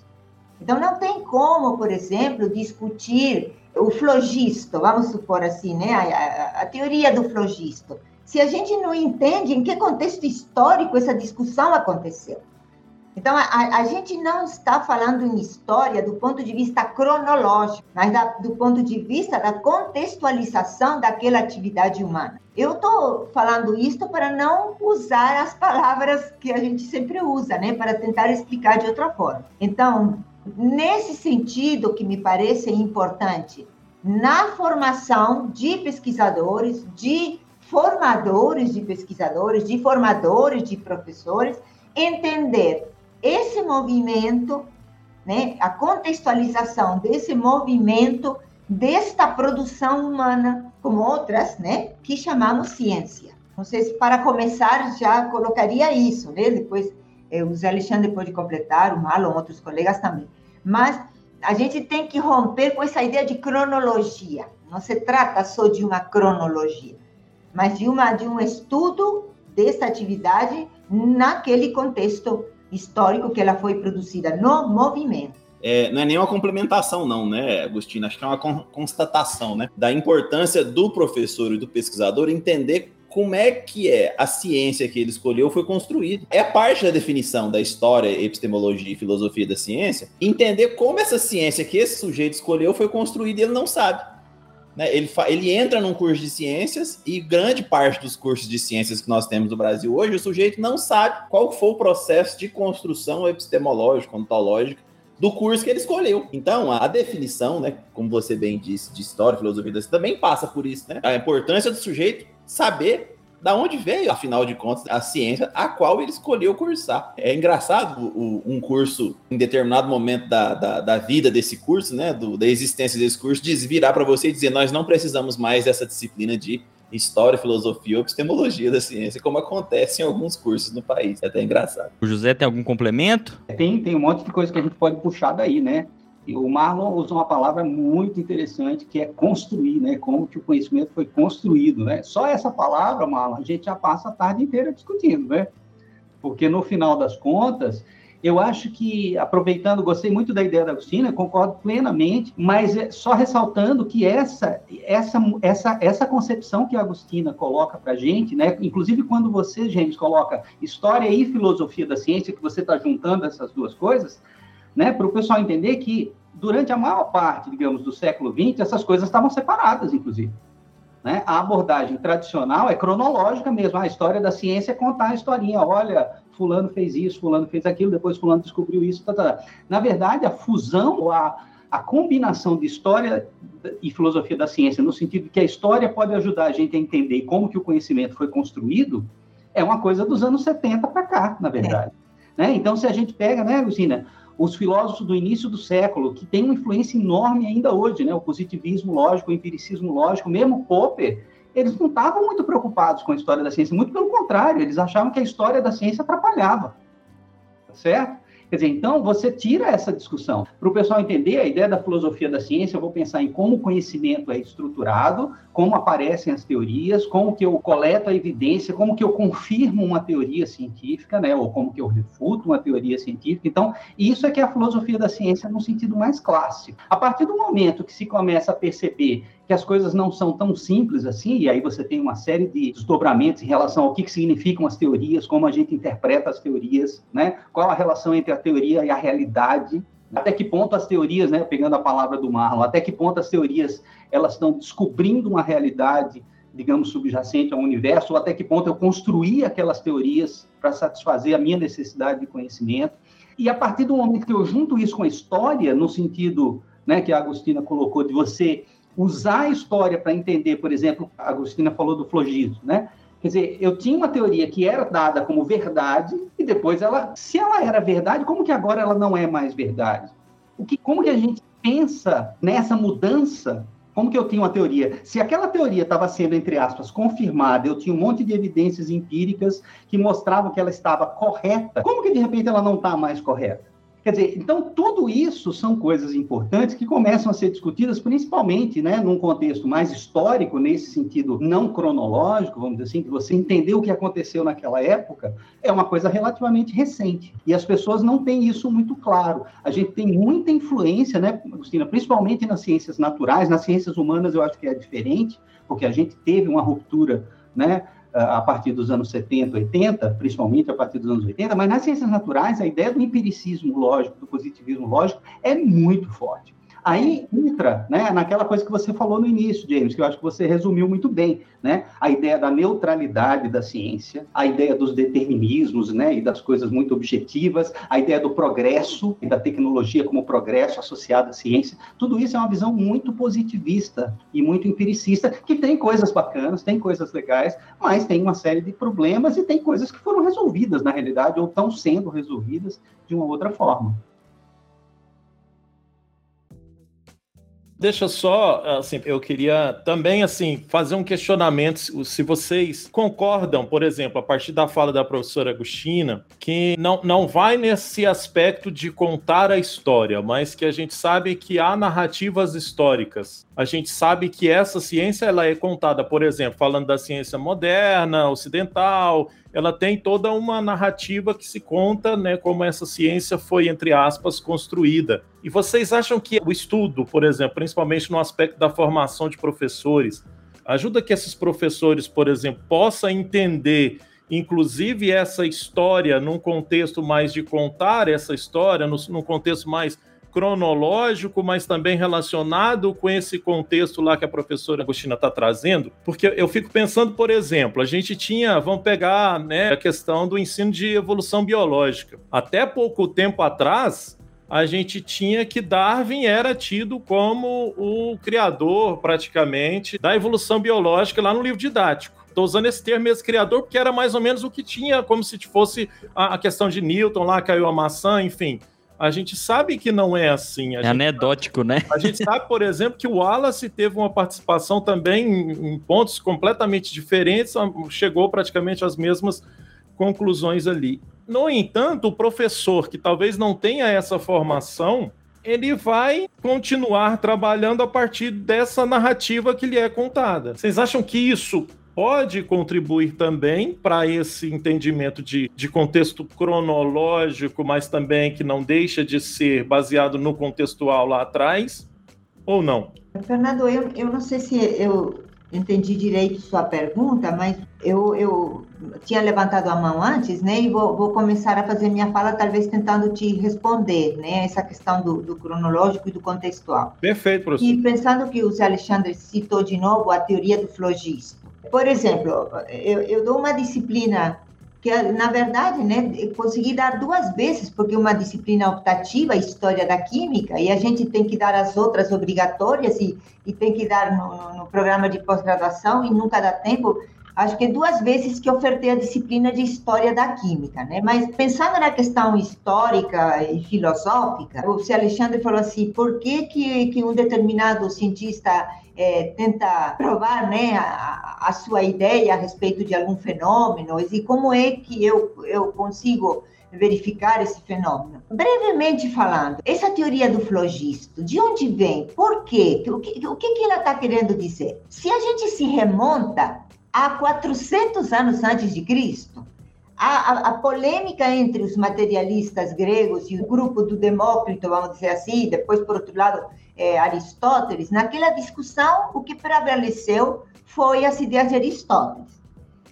Então, não tem como, por exemplo, discutir o flogisto, vamos supor assim, né? A, a, a, teoria do flogisto. Se a gente não entende em que contexto histórico essa discussão aconteceu. Então, a, a gente não está falando em história do ponto de vista cronológico, mas da, do ponto de vista da contextualização daquela atividade humana. Eu estou falando isto para não usar as palavras que a gente sempre usa, né? Para tentar explicar de outra forma. Então, nesse sentido que me parece importante, na formação de pesquisadores, de formadores de pesquisadores, de formadores de professores, entender esse movimento, né, a contextualização desse movimento, desta produção humana, como outras, né, que chamamos ciência. Não sei se para começar já colocaria isso, né? Depois eh, o Zé Alexandre pode completar, o Marlon, outros colegas também. Mas a gente tem que romper com essa ideia de cronologia. Não se trata só de uma cronologia, mas de, uma, de um estudo dessa atividade naquele contexto histórico que ela foi produzida no movimento. É, não é nem uma complementação, não, né, Agostina? Acho que é uma constatação, né? Da importância do professor e do pesquisador entender como é que é a ciência que ele escolheu foi construída. É parte da definição da história, epistemologia e filosofia da ciência, entender como essa ciência que esse sujeito escolheu foi construída e ele não sabe. Né? Ele, ele entra num curso de ciências e grande parte dos cursos de ciências que nós temos no Brasil hoje, o sujeito não sabe qual foi o processo de construção epistemológica, ontológica do curso que ele escolheu. Então, a definição, né, como você bem disse, de história, filosofia, também passa por isso, né? A importância do sujeito saber da onde veio, afinal de contas, a ciência a qual ele escolheu cursar. É engraçado o, um curso, em determinado momento da, da, da vida desse curso, né, do, da existência desse curso, desvirar para você e dizer: nós não precisamos mais dessa disciplina de história, filosofia ou epistemologia da ciência, como acontece em alguns cursos no país. É até engraçado. O José tem algum complemento? Tem, tem um monte de coisa que a gente pode puxar daí, né? O Marlon usa uma palavra muito interessante que é construir, né? Como que o conhecimento foi construído, né? Só essa palavra, Marlon, a gente já passa a tarde inteira discutindo, né? Porque no final das contas, eu acho que, aproveitando, gostei muito da ideia da Agostina, concordo plenamente, mas é só ressaltando que essa, essa, essa, essa concepção que a Agostina coloca para a gente, né, inclusive quando você, James, coloca história e filosofia da ciência, que você está juntando essas duas coisas, né, para o pessoal entender que durante a maior parte, digamos, do século XX, essas coisas estavam separadas, inclusive. Né? A abordagem tradicional é cronológica mesmo. A história da ciência é contar a historinha. Olha, fulano fez isso, fulano fez aquilo, depois fulano descobriu isso. Tá, tá. Na verdade, a fusão, a, a combinação de história e filosofia da ciência, no sentido que a história pode ajudar a gente a entender como que o conhecimento foi construído, é uma coisa dos anos 70 para cá, na verdade. É. Né? Então, se a gente pega, né, Lucina, os filósofos do início do século, que têm uma influência enorme ainda hoje, né? o positivismo lógico, o empiricismo lógico, mesmo Popper, eles não estavam muito preocupados com a história da ciência, muito pelo contrário, eles achavam que a história da ciência atrapalhava, certo? Quer dizer, então você tira essa discussão. Para o pessoal entender a ideia da filosofia da ciência, eu vou pensar em como o conhecimento é estruturado, como aparecem as teorias, como que eu coleto a evidência, como que eu confirmo uma teoria científica, né, ou como que eu refuto uma teoria científica. Então, isso é que é a filosofia da ciência no sentido mais clássico. A partir do momento que se começa a perceber que as coisas não são tão simples assim, e aí você tem uma série de desdobramentos em relação ao que, que significam as teorias, como a gente interpreta as teorias, né? qual a relação entre a teoria e a realidade, até que ponto as teorias, né, pegando a palavra do Marlon, até que ponto as teorias elas estão descobrindo uma realidade, digamos, subjacente ao universo, ou até que ponto eu construí aquelas teorias para satisfazer a minha necessidade de conhecimento. E a partir do momento que eu junto isso com a história, no sentido né, que a Agostina colocou, de você usar a história para entender, por exemplo, a Agostina falou do flogismo, né? Quer dizer, eu tinha uma teoria que era dada como verdade e depois ela, se ela era verdade, como que agora ela não é mais verdade? O que, como que a gente pensa nessa mudança? Como que eu tinha uma teoria? Se aquela teoria estava sendo, entre aspas, confirmada, eu tinha um monte de evidências empíricas que mostravam que ela estava correta, como que de repente ela não está mais correta? Quer dizer, então tudo isso são coisas importantes que começam a ser discutidas, principalmente, né, num contexto mais histórico, nesse sentido não cronológico, vamos dizer assim, que você entendeu o que aconteceu naquela época, é uma coisa relativamente recente. E as pessoas não têm isso muito claro. A gente tem muita influência, né, Agostina, principalmente nas ciências naturais, nas ciências humanas eu acho que é diferente, porque a gente teve uma ruptura, né, a partir dos anos 70, 80, principalmente a partir dos anos 80, mas nas ciências naturais a ideia do empiricismo lógico, do positivismo lógico é muito forte. Aí entra né, naquela coisa que você falou no início, James, que eu acho que você resumiu muito bem, né? A ideia da neutralidade da ciência, a ideia dos determinismos, né, e das coisas muito objetivas, a ideia do progresso e da tecnologia como progresso associado à ciência. Tudo isso é uma visão muito positivista e muito empiricista, que tem coisas bacanas, tem coisas legais, mas tem uma série de problemas e tem coisas que foram resolvidas na realidade ou estão sendo resolvidas de uma outra forma. Deixa só, assim, eu queria também, assim, fazer um questionamento, se vocês concordam, por exemplo, a partir da fala da professora Agostina, que não, não vai nesse aspecto de contar a história, mas que a gente sabe que há narrativas históricas. A gente sabe que essa ciência, ela é contada, por exemplo, falando da ciência moderna, ocidental, ela tem toda uma narrativa que se conta, né, como essa ciência foi, entre aspas, construída. E vocês acham que o estudo, por exemplo, principalmente no aspecto da formação de professores, ajuda que esses professores, por exemplo, possam entender inclusive essa história num contexto mais de contar essa história, num contexto mais cronológico, mas também relacionado com esse contexto lá que a professora Agostina está trazendo, porque eu fico pensando, por exemplo, a gente tinha, vamos pegar né, a questão do ensino de evolução biológica. Até pouco tempo atrás, a gente tinha que Darwin era tido como o criador, praticamente, da evolução biológica lá no livro didático. Estou usando esse termo mesmo, criador, porque era mais ou menos o que tinha, como se fosse a, questão de Newton, lá caiu a maçã, enfim. A gente sabe que não é assim. É gente anedótico, né? A gente sabe, por exemplo, que o Wallace teve uma participação também em, em pontos completamente diferentes, chegou praticamente às mesmas conclusões ali. No entanto, o professor que talvez não tenha essa formação, ele vai continuar trabalhando a partir dessa narrativa que lhe é contada. Vocês acham que isso pode contribuir também para esse entendimento de, de contexto cronológico, mas também que não deixa de ser baseado no contextual lá atrás, ou não? Fernando, eu, eu não sei se eu entendi direito sua pergunta, mas eu, eu tinha levantado a mão antes, né? E vou, vou começar a fazer minha fala, talvez tentando te responder, né? Essa questão do, do cronológico e do contextual. Perfeito, professor. E pensando que o Alexandre citou de novo a teoria do flogisto, por exemplo, eu, eu dou uma disciplina que, na verdade, né, consegui dar duas vezes, porque uma disciplina optativa, História da Química, e a gente tem que dar as outras obrigatórias e, e tem que dar no, no programa de pós-graduação e nunca dá tempo. Acho que duas vezes que ofertei a disciplina de História da Química, né? Mas pensando na questão histórica e filosófica, o. Alexandre falou assim, por que, que, que um determinado cientista é, tenta provar né, a, a, sua ideia a respeito de algum fenômeno e como é que eu, eu consigo verificar esse fenômeno. Brevemente falando, essa teoria do flogisto, de onde vem? Por quê? O que, o que, que ela está querendo dizer? Se a gente se remonta a 400 anos antes de Cristo, a, a, polêmica entre os materialistas gregos e o grupo do Demócrito, vamos dizer assim, depois, por outro lado, é, Aristóteles, naquela discussão, o que prevaleceu foi as ideias de Aristóteles,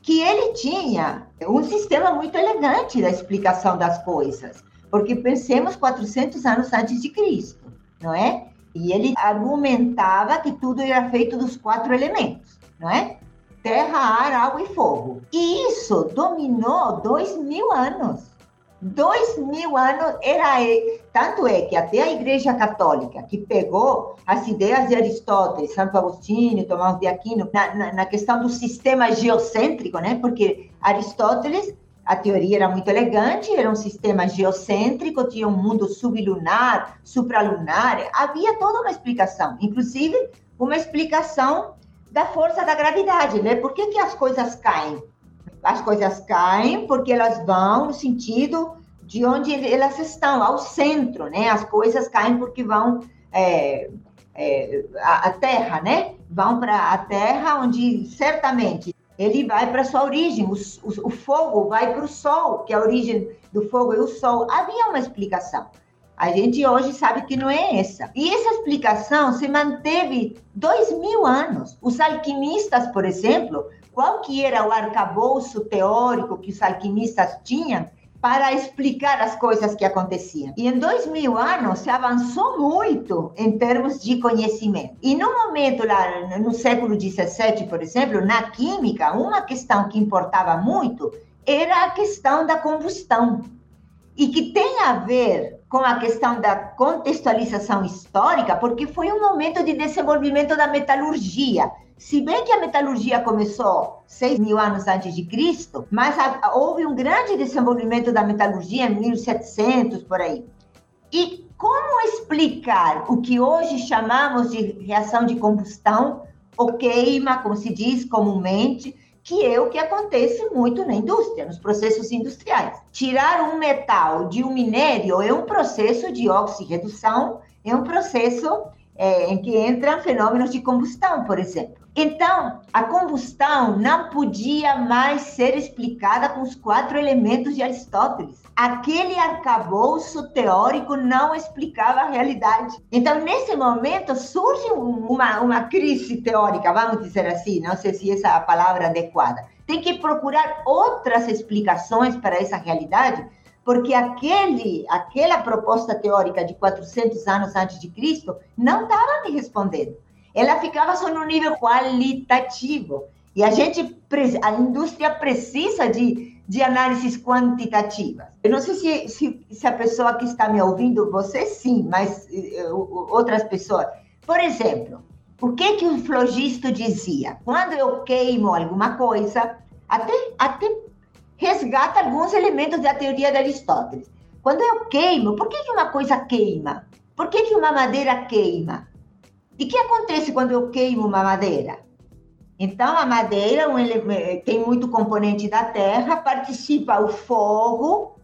que ele tinha um sistema muito elegante da explicação das coisas, porque pensemos 400 anos antes de Cristo, não é? E ele argumentava que tudo era feito dos quatro elementos, não é? Terra, ar, água e fogo. E isso dominou dois mil anos. Dois mil anos era. Tanto é que até a Igreja Católica, que pegou as ideias de Aristóteles, Santo Agostinho, Tomás de Aquino, na, na, na questão do sistema geocêntrico, né? Porque Aristóteles a teoria era muito elegante, era um sistema geocêntrico, tinha um mundo sublunar, supralunar, havia toda uma explicação, inclusive uma explicação da força da gravidade, né? Por que, que as coisas caem? As coisas caem porque elas vão no sentido de onde elas estão, ao centro, né? As coisas caem porque vão é, é, a, a Terra, né? Vão para a Terra, onde certamente ele vai para sua origem. O, o, o fogo vai para o Sol, que a origem do fogo é o Sol. Havia uma explicação. A gente hoje sabe que não é essa. E essa explicação se manteve dois mil anos. Os alquimistas, por exemplo, qual que era o arcabouço teórico que os alquimistas tinham para explicar as coisas que aconteciam. E em dois mil anos se avançou muito em termos de conhecimento. E no momento lá no século XVII, por exemplo, na química, uma questão que importava muito era a questão da combustão e que tem a ver com a questão da contextualização histórica, porque foi um momento de desenvolvimento da metalurgia. Se bem que a metalurgia começou 6 mil anos antes de Cristo, mas houve um grande desenvolvimento da metalurgia em 1700, por aí. E como explicar o que hoje chamamos de reação de combustão, ou queima, como se diz comumente, que é o que acontece muito na indústria, nos processos industriais. Tirar um metal de um minério é um processo de oxirredução, é um processo é, em que entram fenômenos de combustão, por exemplo. Então, a combustão não podia mais ser explicada com os quatro elementos de Aristóteles. Aquele arcabouço teórico não explicava a realidade. Então, nesse momento, surge uma, uma crise teórica, vamos dizer assim, não sei se essa é a palavra adequada. Tem que procurar outras explicações para essa realidade, porque aquele, aquela proposta teórica de 400 anos antes de Cristo não estava me respondendo ela ficava só no nível qualitativo. E a gente, a indústria precisa de, de análises quantitativas. Eu não sei se, se, se a pessoa que está me ouvindo, você sim, mas uh, outras pessoas. Por exemplo, o que que o flogisto dizia? Quando eu queimo alguma coisa, até, até resgata alguns elementos da teoria de Aristóteles. Quando eu queimo, por que, que uma coisa queima? Por que, que uma madeira queima? E o que acontece quando eu queimo uma madeira? Então, a madeira um tem muito componente da terra, participa o fogo,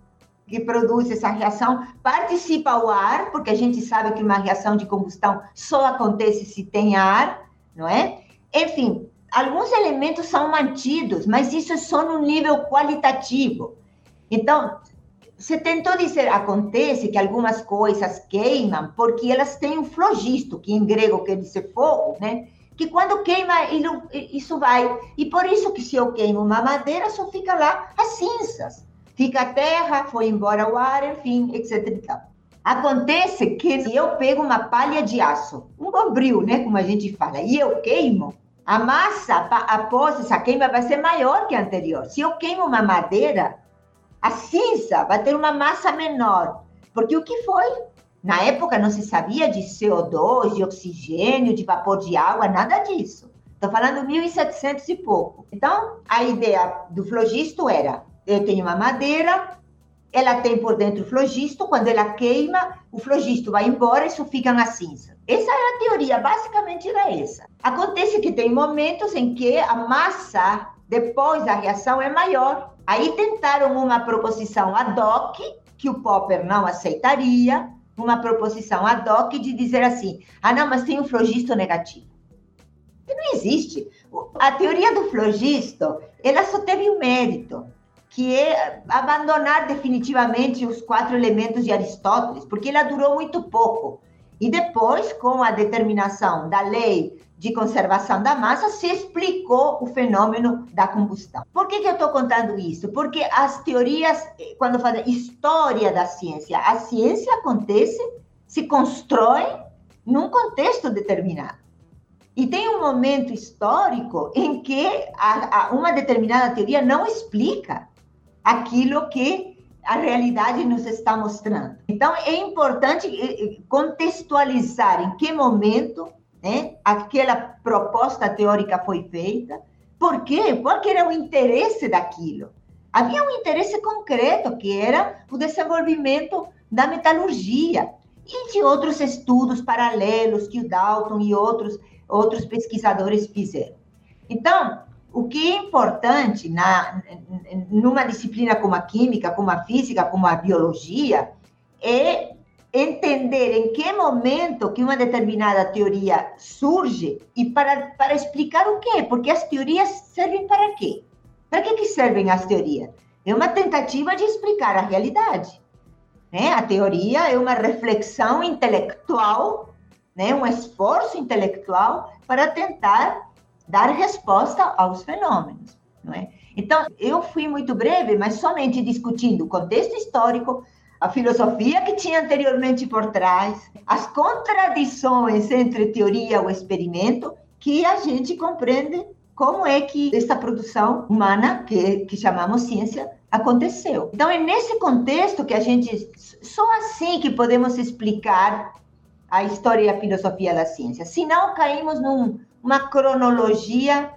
que produz essa reação, participa o ar, porque a gente sabe que uma reação de combustão só acontece se tem ar, não é? Enfim, alguns elementos são mantidos, mas isso é só no nível qualitativo. Então, você tentou dizer, acontece que algumas coisas queimam porque elas têm um flogisto, que em grego quer dizer fogo, né? Que quando queima, isso vai. E por isso que se eu queimo uma madeira, só fica lá as cinzas. Fica a terra, foi embora o ar, enfim, etc. Acontece que se eu pego uma palha de aço, um bombril, né, como a gente fala, e eu queimo, a massa após essa queima vai ser maior que a anterior. Se eu queimo uma madeira, a cinza vai ter uma massa menor. Porque o que foi? Na época não se sabia de CO2, de oxigênio, de vapor de água, nada disso. Estou falando 1700 e pouco. Então, a ideia do flogisto era: eu tenho uma madeira, ela tem por dentro o flogisto, quando ela queima, o flogisto vai embora e só fica na cinza. Essa era a teoria, basicamente era essa. Acontece que tem momentos em que a massa, depois da reação, é maior. Aí tentaram uma proposição ad hoc, que o Popper não aceitaria, uma proposição ad hoc de dizer assim: ah, não, mas tem um flogisto negativo. E não existe. A teoria do flogisto, ela só teve um mérito, que é abandonar definitivamente os quatro elementos de Aristóteles, porque ela durou muito pouco. E depois, com a determinação da lei de conservação da massa, se explicou o fenômeno da combustão. Por que, que eu estou contando isso? Porque as teorias, quando fazem história da ciência, a ciência acontece, se constrói num contexto determinado. E tem um momento histórico em que a, a, uma determinada teoria não explica aquilo que a realidade nos está mostrando. Então, é importante eh, eh, contextualizar em que momento né, aquela proposta teórica foi feita, por quê? Qual era o interesse daquilo? Havia um interesse concreto, que era o desenvolvimento da metalurgia e de outros estudos paralelos que o Dalton e outros, outros pesquisadores fizeram. Então, o que é importante na, numa disciplina como a química, como a física, como a biologia, é entender em que momento que uma determinada teoria surge e para, para explicar o quê, porque as teorias servem para quê? Para que, que servem as teorias? É uma tentativa de explicar a realidade. Né? A teoria é uma reflexão intelectual, né? um esforço intelectual para tentar dar resposta aos fenômenos. Não é? Então, eu fui muito breve, mas somente discutindo o contexto histórico, a filosofia que tinha anteriormente por trás, as contradições entre teoria e experimento, que a gente compreende como é que essa produção humana, que, que chamamos ciência, aconteceu. Então, é nesse contexto que a gente, só assim que podemos explicar a história e a filosofia da ciência. Senão, caímos num, uma cronologia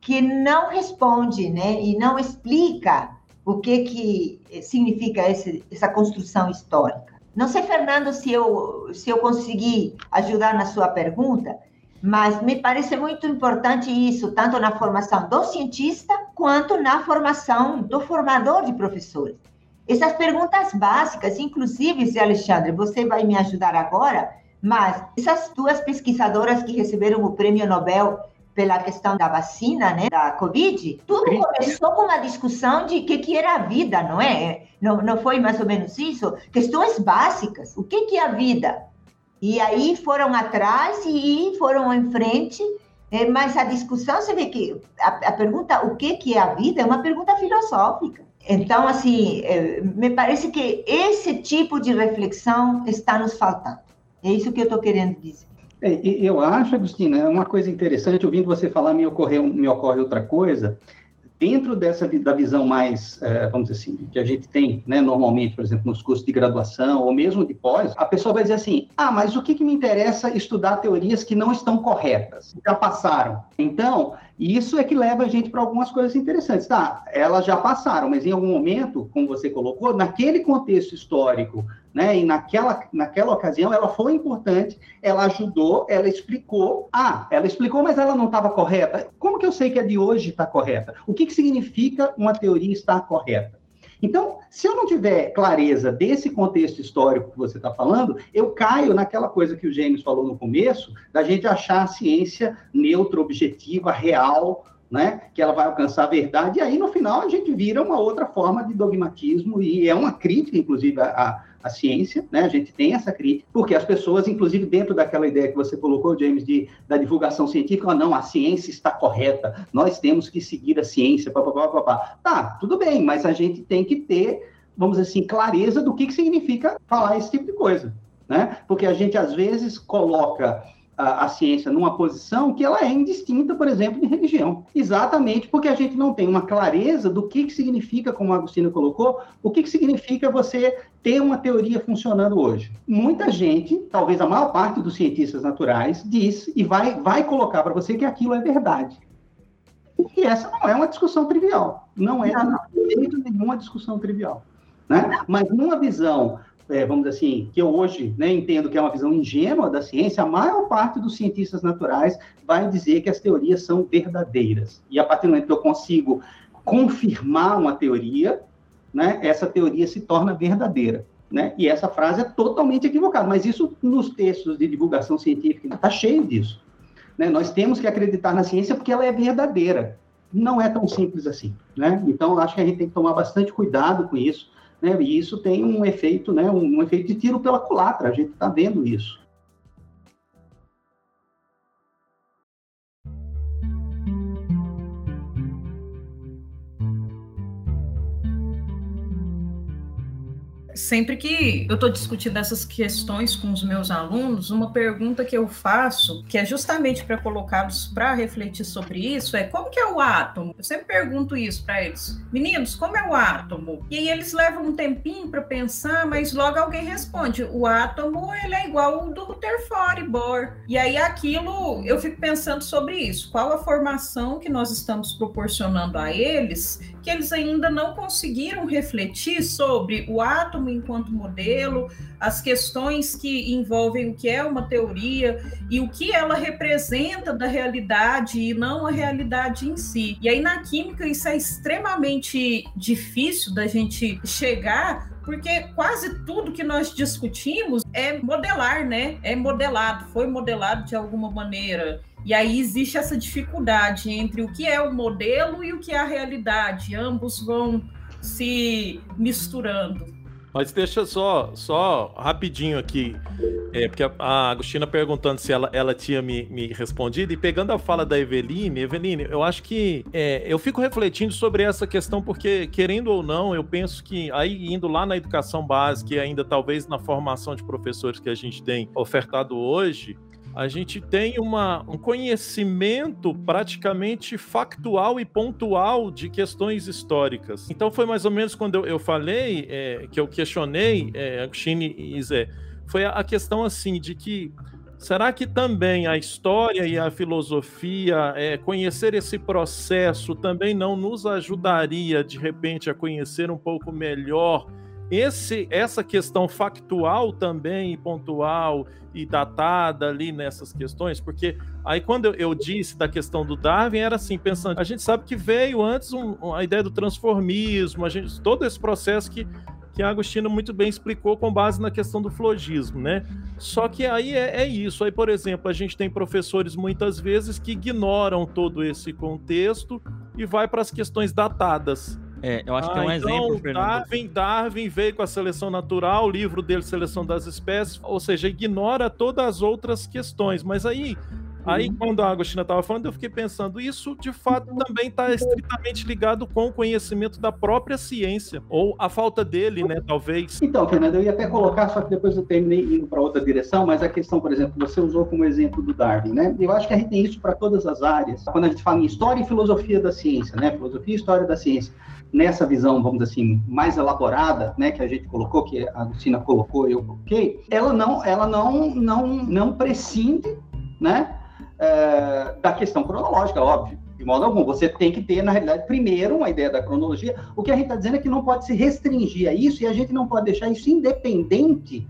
que não responde, né, e não explica o que que significa esse, essa construção histórica. Não sei, Fernando, se eu se eu consegui ajudar na sua pergunta, mas me parece muito importante isso, tanto na formação do cientista quanto na formação do formador de professores. Essas perguntas básicas, inclusive, Zé Alexandre, você vai me ajudar agora, mas essas duas pesquisadoras que receberam o prêmio Nobel pela questão da vacina, né, da Covid, tudo começou com uma discussão de o que, que era a vida, não é? Não, não foi mais ou menos isso? Questões básicas. O que, que é a vida? E aí foram atrás e foram em frente, é, mas a discussão, você vê que a, a pergunta, o que, que é a vida, é uma pergunta filosófica. Então, assim, é, me parece que esse tipo de reflexão está nos faltando. É isso que eu estou querendo dizer. É, eu acho, Agostina, é uma coisa interessante, ouvindo você falar, me, ocorreu, me ocorre outra coisa. Dentro dessa da visão mais, é, vamos dizer assim, que a gente tem, né, normalmente, por exemplo, nos cursos de graduação ou mesmo de pós, a pessoa vai dizer assim: ah, mas o que, que me interessa estudar teorias que não estão corretas, já passaram. Então, isso é que leva a gente para algumas coisas interessantes. Tá, elas já passaram, mas em algum momento, como você colocou, naquele contexto histórico né? E naquela, naquela ocasião ela foi importante, ela ajudou, ela explicou. Ah, ela explicou, mas ela não estava correta. Como que eu sei que a de hoje está correta? O que, que significa uma teoria estar correta? Então, se eu não tiver clareza desse contexto histórico que você está falando, eu caio naquela coisa que o James falou no começo, da gente achar a ciência neutra, objetiva, real, né? Que ela vai alcançar a verdade, e aí no final a gente vira uma outra forma de dogmatismo, e é uma crítica, inclusive, a, a ciência, né? A gente tem essa crítica, porque as pessoas, inclusive dentro daquela ideia que você colocou, James, de, da divulgação científica, não, a ciência está correta, nós temos que seguir a ciência, papapá, papá. Tá, tudo bem, mas a gente tem que ter, vamos dizer assim, clareza do que, que significa falar esse tipo de coisa, né? Porque a gente às vezes coloca a, a, ciência numa posição que ela é indistinta, por exemplo, de religião. Exatamente porque a gente não tem uma clareza do que, que significa, como a Agostina colocou, o que, que significa você ter uma teoria funcionando hoje. Muita gente, talvez a maior parte dos cientistas naturais, diz e vai, vai colocar para você que aquilo é verdade. E essa não é uma discussão trivial. Não é de jeito nenhum uma discussão trivial. Né? Mas numa visão é, vamos dizer assim, que eu hoje né, entendo que é uma visão ingênua da ciência, a maior parte dos cientistas naturais vai dizer que as teorias são verdadeiras. E a partir do momento que eu consigo confirmar uma teoria, né, essa teoria se torna verdadeira. Né? E essa frase é totalmente equivocada, mas isso nos textos de divulgação científica está cheio disso. Né? Nós temos que acreditar na ciência porque ela é verdadeira. Não é tão simples assim. Né? Então, acho que a gente tem que tomar bastante cuidado com isso né? E isso tem um efeito, né? um, um efeito de tiro pela culatra, a gente está vendo isso. Sempre que eu estou discutindo essas questões com os meus alunos, uma pergunta que eu faço, que é justamente para colocá-los para refletir sobre isso, é como que é o átomo? Eu sempre pergunto isso para eles. Meninos, como é o átomo? E aí eles levam um tempinho para pensar, mas logo alguém responde: o átomo ele é igual ao do Rutherford Bohr. E aí aquilo, eu fico pensando sobre isso. Qual a formação que nós estamos proporcionando a eles que eles ainda não conseguiram refletir sobre o átomo enquanto modelo, as questões que envolvem o que é uma teoria e o que ela representa da realidade e não a realidade em si. E aí na química isso é extremamente difícil da gente chegar porque quase tudo que nós discutimos é modelar, né? É modelado, foi modelado de alguma maneira. E aí existe essa dificuldade entre o que é o modelo e o que é a realidade. Ambos vão se misturando. Mas deixa só, só rapidinho aqui, é, porque a, a Agostina perguntando se ela, ela tinha me, me respondido, e pegando a fala da Eveline, Eveline, eu acho que é, eu fico refletindo sobre essa questão, porque, querendo ou não, eu penso que aí indo lá na educação básica e ainda talvez na formação de professores que a gente tem ofertado hoje, a gente tem uma, um conhecimento praticamente factual e pontual de questões históricas. Então foi mais ou menos quando eu, eu falei, é, que eu questionei, é, Agostini e Zé, foi a, a questão assim de que Será que também a história e a filosofia, é, conhecer esse processo, também não nos ajudaria, de repente, a conhecer um pouco melhor esse, essa questão factual também, pontual e datada ali nessas questões, porque aí quando eu, disse da questão do Darwin, era assim, pensando, a gente sabe que veio antes um, a ideia do transformismo, a gente, todo esse processo que, que a Agostina muito bem explicou com base na questão do flogismo, né? Só que aí é, é isso, aí, por exemplo, a gente tem professores muitas vezes que ignoram todo esse contexto e vai para as questões datadas, é, eu acho ah, que é um então, exemplo, Fernando. Darwin, Darwin veio com a seleção natural, o livro dele, Seleção das Espécies, ou seja, ignora todas as outras questões. Mas aí, Aí, quando a Agostina estava falando, eu fiquei pensando, isso de fato também está estritamente ligado com o conhecimento da própria ciência, ou a falta dele, né, talvez. Então, Fernando, eu ia até colocar, só que depois eu terminei indo para outra direção, mas a questão, por exemplo, você usou como exemplo do Darwin, né? Eu acho que a gente tem isso para todas as áreas. Quando a gente fala em história e filosofia da ciência, né? Filosofia e história da ciência nessa visão, vamos dizer assim, mais elaborada, né, que a gente colocou, que a Agostina colocou, eu coloquei, ela não, ela não, não, não prescinde, né, é, da questão cronológica, óbvio. De modo algum. Você tem que ter, na realidade, primeiro uma ideia da cronologia. O que a gente está dizendo é que não pode se restringir a isso e a gente não pode deixar isso independente,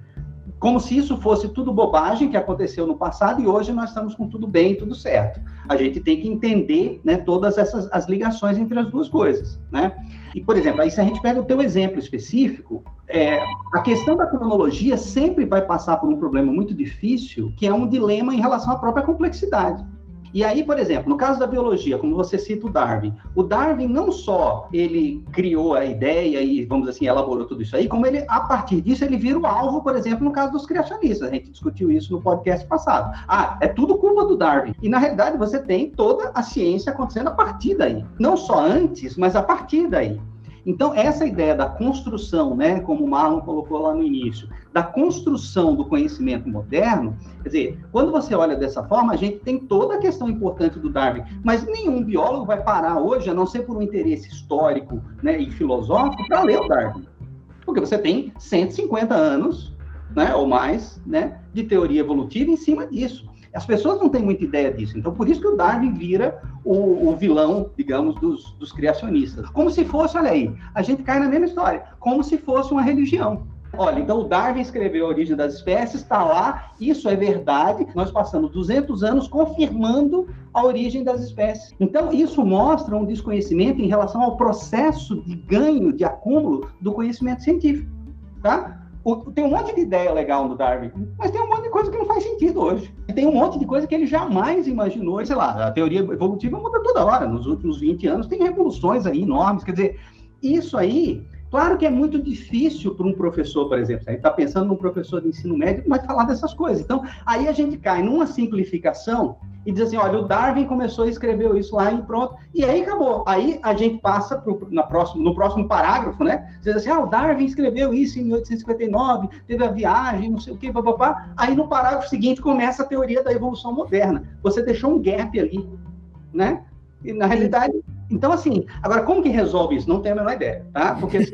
como se isso fosse tudo bobagem que aconteceu no passado e hoje nós estamos com tudo bem, tudo certo. A gente tem que entender né, todas essas as ligações entre as duas coisas. Né? E, por exemplo, aí se a gente pega o teu exemplo específico, é, a questão da cronologia sempre vai passar por um problema muito difícil, que é um dilema em relação à própria complexidade. E aí, por exemplo, no caso da biologia, como você cita o Darwin, o Darwin não só ele criou a ideia e, vamos assim, elaborou tudo isso aí, como ele, a partir disso, ele vira o alvo, por exemplo, no caso dos criacionistas. A gente discutiu isso no podcast passado. Ah, é tudo culpa do Darwin. E, na realidade, você tem toda a ciência acontecendo a partir daí. Não só antes, mas a partir daí. Então, essa ideia da construção, né, como o Marlon colocou lá no início, da construção do conhecimento moderno, quer dizer, quando você olha dessa forma, a gente tem toda a questão importante do Darwin, mas nenhum biólogo vai parar hoje, a não ser por um interesse histórico né, e filosófico, para ler o Darwin. Porque você tem 150 anos, né, ou mais, né, de teoria evolutiva em cima disso. As pessoas não têm muita ideia disso. Então, por isso que o Darwin vira o, o vilão, digamos, dos, dos criacionistas. Como se fosse, olha aí, a gente cai na mesma história, como se fosse uma religião. Olha, então o Darwin escreveu a origem das espécies, está lá, isso é verdade. Nós passamos 200 anos confirmando a origem das espécies. Então, isso mostra um desconhecimento em relação ao processo de ganho, de acúmulo do conhecimento científico. Tá? Tem um monte de ideia legal no Darwin, mas tem um monte de coisa que não faz sentido hoje. E tem um monte de coisa que ele jamais imaginou. Sei lá, a teoria evolutiva muda toda hora. Nos últimos 20 anos tem revoluções aí enormes. Quer dizer, isso aí Claro que é muito difícil para um professor, por exemplo, a gente está pensando num professor de ensino médio vai falar dessas coisas. Então, aí a gente cai numa simplificação e diz assim, olha, o Darwin começou a escrever isso lá e pronto, e aí acabou. Aí a gente passa pro, na próximo, no próximo parágrafo, né? Diz assim, ah, o Darwin escreveu isso em 1859, teve a viagem, não sei o quê, papapá. Aí no parágrafo seguinte começa a teoria da evolução moderna. Você deixou um gap ali, né? E na realidade então, assim, agora, como que resolve isso? Não tenho a menor ideia, tá? Porque assim,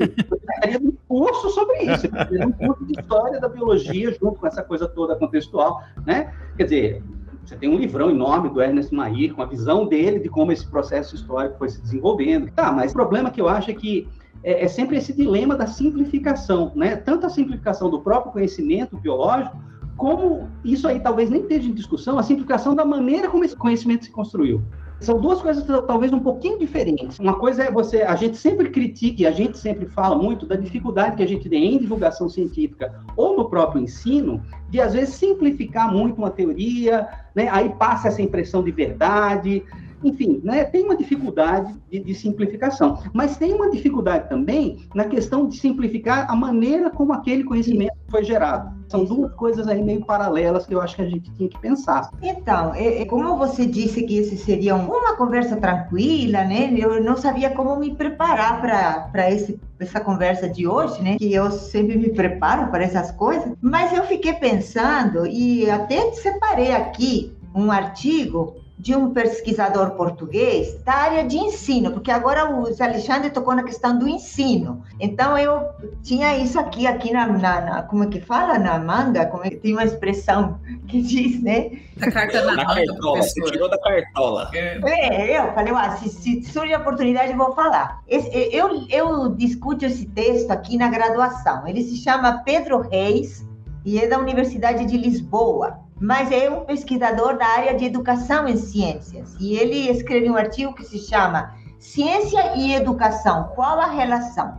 eu um curso sobre isso, um curso de história da biologia junto com essa coisa toda contextual, né? Quer dizer, você tem um livrão enorme do Ernest Mayr, com a visão dele de como esse processo histórico foi se desenvolvendo. Tá, mas o problema que eu acho é que é, é sempre esse dilema da simplificação, né? Tanto a simplificação do próprio conhecimento biológico, como isso aí talvez nem esteja em discussão, a simplificação da maneira como esse conhecimento se construiu. São duas coisas talvez um pouquinho diferentes. Uma coisa é você, a gente sempre critica e a gente sempre fala muito da dificuldade que a gente tem em divulgação científica ou no próprio ensino, de às vezes simplificar muito uma teoria, né? Aí passa essa impressão de verdade, enfim, né, tem uma dificuldade de, de, simplificação, mas tem uma dificuldade também na questão de simplificar a maneira como aquele conhecimento foi gerado. São duas coisas aí meio paralelas que eu acho que a gente tinha que pensar. Então, é, é, como você disse que esse seria uma conversa tranquila, né? Eu não sabia como me preparar para essa conversa de hoje, né? Que eu sempre me preparo para essas coisas. Mas eu fiquei pensando e até separei aqui um artigo de um pesquisador português da área de ensino, porque agora o Alexandre tocou na questão do ensino. Então eu tinha isso aqui, aqui na, na, na como é que fala na manga, como é que tem uma expressão que diz, né? Da carta na, na cartola, você tirou da cartola. É, eu falei, ah, se, se surge a oportunidade eu vou falar. Esse, eu, eu discuto esse texto aqui na graduação. Ele se chama Pedro Reis e é da Universidade de Lisboa mas é um pesquisador da área de educação em ciências. E ele escreveu um artigo que se chama Ciência e Educação, qual a relação?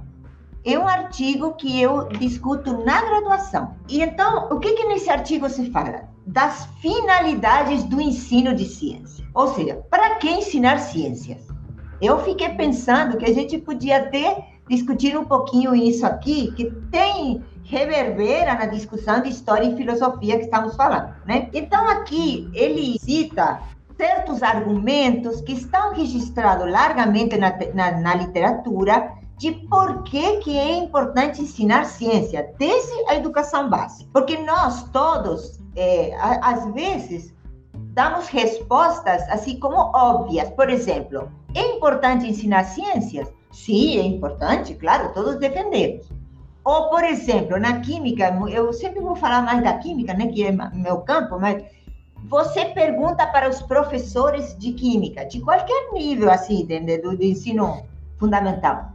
É um artigo que eu discuto na graduação. E então, o que, que nesse artigo se fala? Das finalidades do ensino de ciência. Ou seja, para que ensinar ciências? Eu fiquei pensando que a gente podia ter discutir um pouquinho isso aqui, que tem reverbera na discussão de história e filosofia que estamos falando, né? Então aqui ele cita certos argumentos que estão registrados largamente na, na, na literatura de por que, que é importante ensinar ciência, desde a educação básica. Porque nós todos, é, às vezes, damos respostas assim como óbvias. Por exemplo, é importante ensinar ciências? Sim, é importante, claro, todos defendemos. Ou, por exemplo, na química, eu sempre vou falar mais da química, né, que é meu campo, mas você pergunta para os professores de química, de qualquer nível, assim, do, do ensino fundamental.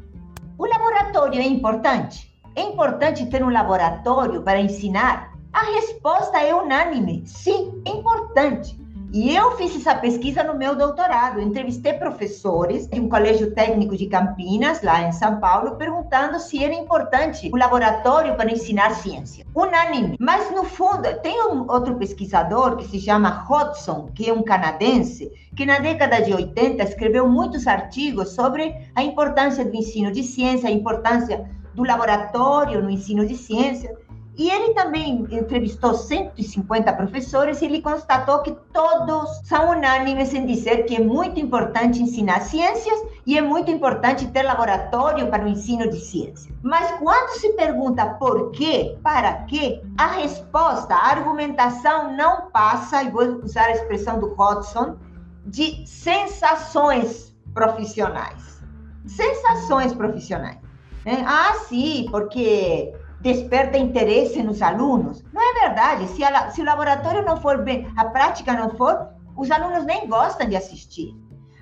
O laboratório é importante? É importante ter um laboratório para ensinar? A resposta é unânime. Sim, é importante. E eu fiz essa pesquisa no meu doutorado. entrevistei professores de um colégio técnico de Campinas, lá em São Paulo, perguntando se era importante o laboratório para ensinar ciência. Unânime. Mas, no fundo, tem um outro pesquisador que se chama Hodgson, que é um canadense, que na década de 80 escreveu muitos artigos sobre a importância do ensino de ciência, a importância do laboratório no ensino de ciência. E ele também entrevistou 150 professores e ele constatou que todos são unânimes em dizer que é muito importante ensinar ciências e é muito importante ter laboratório para o ensino de ciências. Mas quando se pergunta por quê, para quê, a resposta, a argumentação não passa, e vou usar a expressão do Hodgson, de sensações profissionais. Sensações profissionais. Né? Ah, sim, porque desperta interesse nos alunos. Não é verdade. Se, a, se o laboratório não for bem, a prática não for, os alunos nem gostam de assistir.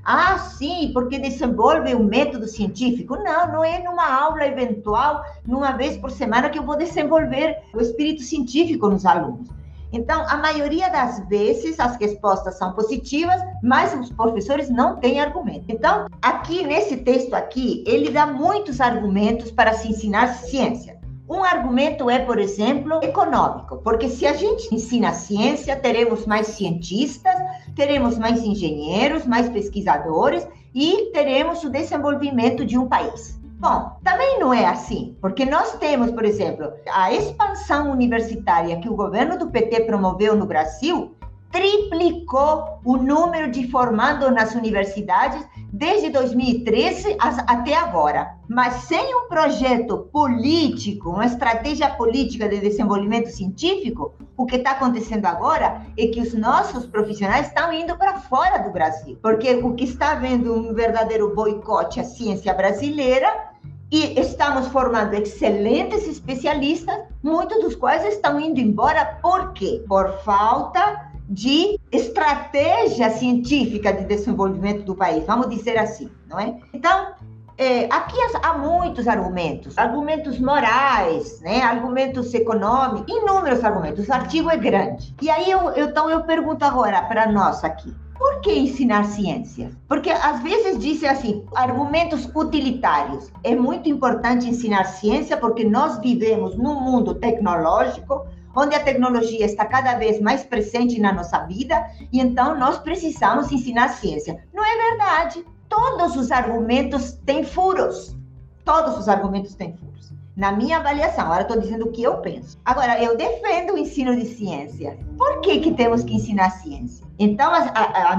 Ah, sim, porque desenvolve um método científico. Não, não é numa aula eventual, numa vez por semana, que eu vou desenvolver o espírito científico nos alunos. Então, a maioria das vezes as respostas são positivas, mas os professores não têm argumento. Então, aqui nesse texto aqui, ele dá muitos argumentos para se ensinar ciência. Um argumento é, por exemplo, econômico, porque se a gente ensina ciência, teremos mais cientistas, teremos mais engenheiros, mais pesquisadores e teremos o desenvolvimento de um país. Bom, também não é assim, porque nós temos, por exemplo, a expansão universitária que o governo do PT promoveu no Brasil triplicou o número de formandos nas universidades desde 2013 até agora. Mas sem um projeto político, uma estratégia política de desenvolvimento científico, o que está acontecendo agora é que os nossos profissionais estão indo para fora do Brasil, porque o que está havendo um verdadeiro boicote à ciência brasileira e estamos formando excelentes especialistas, muitos dos quais estão indo embora por quê? Por falta de estratégia científica de desenvolvimento do país, vamos dizer assim, não é? Então, é, aqui há muitos argumentos, argumentos morais, né, argumentos econômicos, inúmeros argumentos. O artigo é grande. E aí, eu, então, eu pergunto agora para nós aqui. Por que ensinar ciência? Porque às vezes dizem assim, argumentos utilitários. É muito importante ensinar ciência porque nós vivemos num mundo tecnológico onde a tecnologia está cada vez mais presente na nossa vida e então nós precisamos ensinar ciência. Não é verdade. Todos os argumentos têm furos. Todos os argumentos têm furos. Na minha avaliação, agora estou dizendo o que eu penso. Agora, eu defendo o ensino de ciência. Por que, que temos que ensinar ciência? Então, a, a, a,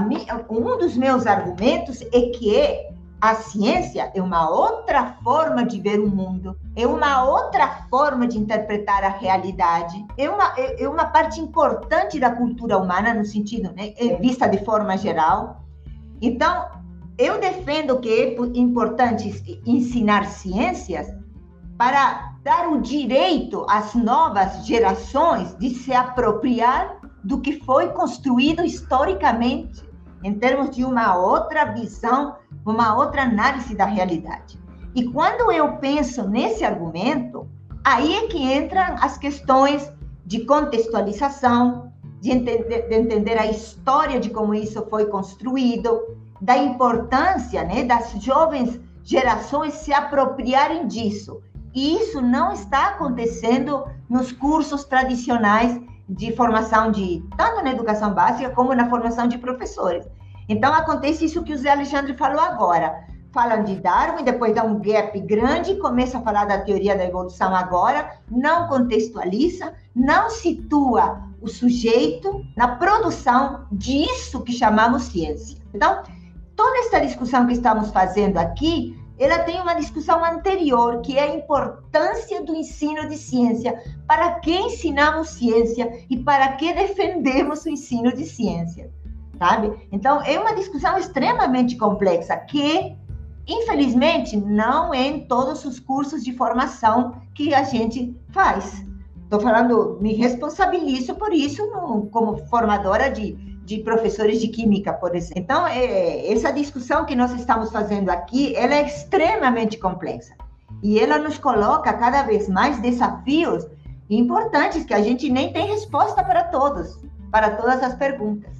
um dos meus argumentos é que a ciência é uma outra forma de ver o mundo, é uma outra forma de interpretar a realidade, é uma, é, é uma parte importante da cultura humana, no sentido, né, é vista de forma geral. Então, eu defendo que é importante ensinar ciências para dar o direito às novas gerações de se apropriar do que foi construído historicamente, em termos de uma outra visão uma outra análise da realidade. E quando eu penso nesse argumento, aí é que entram as questões de contextualização, de entender, de entender a história de como isso foi construído, da importância né, das jovens gerações se apropriarem disso. E isso não está acontecendo nos cursos tradicionais de formação de tanto na educação básica como na formação de professores. Então, acontece isso que o Zé Alexandre falou agora. Falam de Darwin, depois dá um gap grande, começa a falar da teoria da evolução agora, não contextualiza, não situa o sujeito na produção disso que chamamos ciência. Então, toda essa discussão que estamos fazendo aqui, ela tem uma discussão anterior, que é a importância do ensino de ciência. Para que ensinamos ciência e para que defendemos o ensino de ciência? Sabe? Então, é uma discussão extremamente complexa que, infelizmente, não é em todos os cursos de formação que a gente faz. Estou falando, me responsabilizo por isso no, como formadora de, de professores de química, por exemplo. Então, é, essa discussão que nós estamos fazendo aqui, ela é extremamente complexa. E ela nos coloca cada vez mais desafios importantes que a gente nem tem resposta para todos, para todas as perguntas.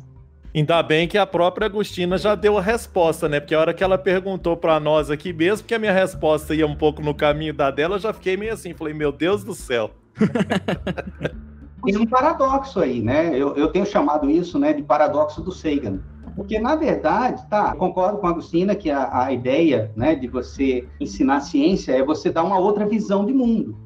Ainda bem que a própria Agostina já deu a resposta, né? Porque a hora que ela perguntou para nós aqui, mesmo que a minha resposta ia um pouco no caminho da dela, eu já fiquei meio assim, falei, meu Deus do céu. Tem um paradoxo aí, né? Eu, eu tenho chamado isso né, de paradoxo do Sagan. Porque, na verdade, tá, concordo com a Agostina que a, a ideia né, de você ensinar ciência é você dar uma outra visão de mundo.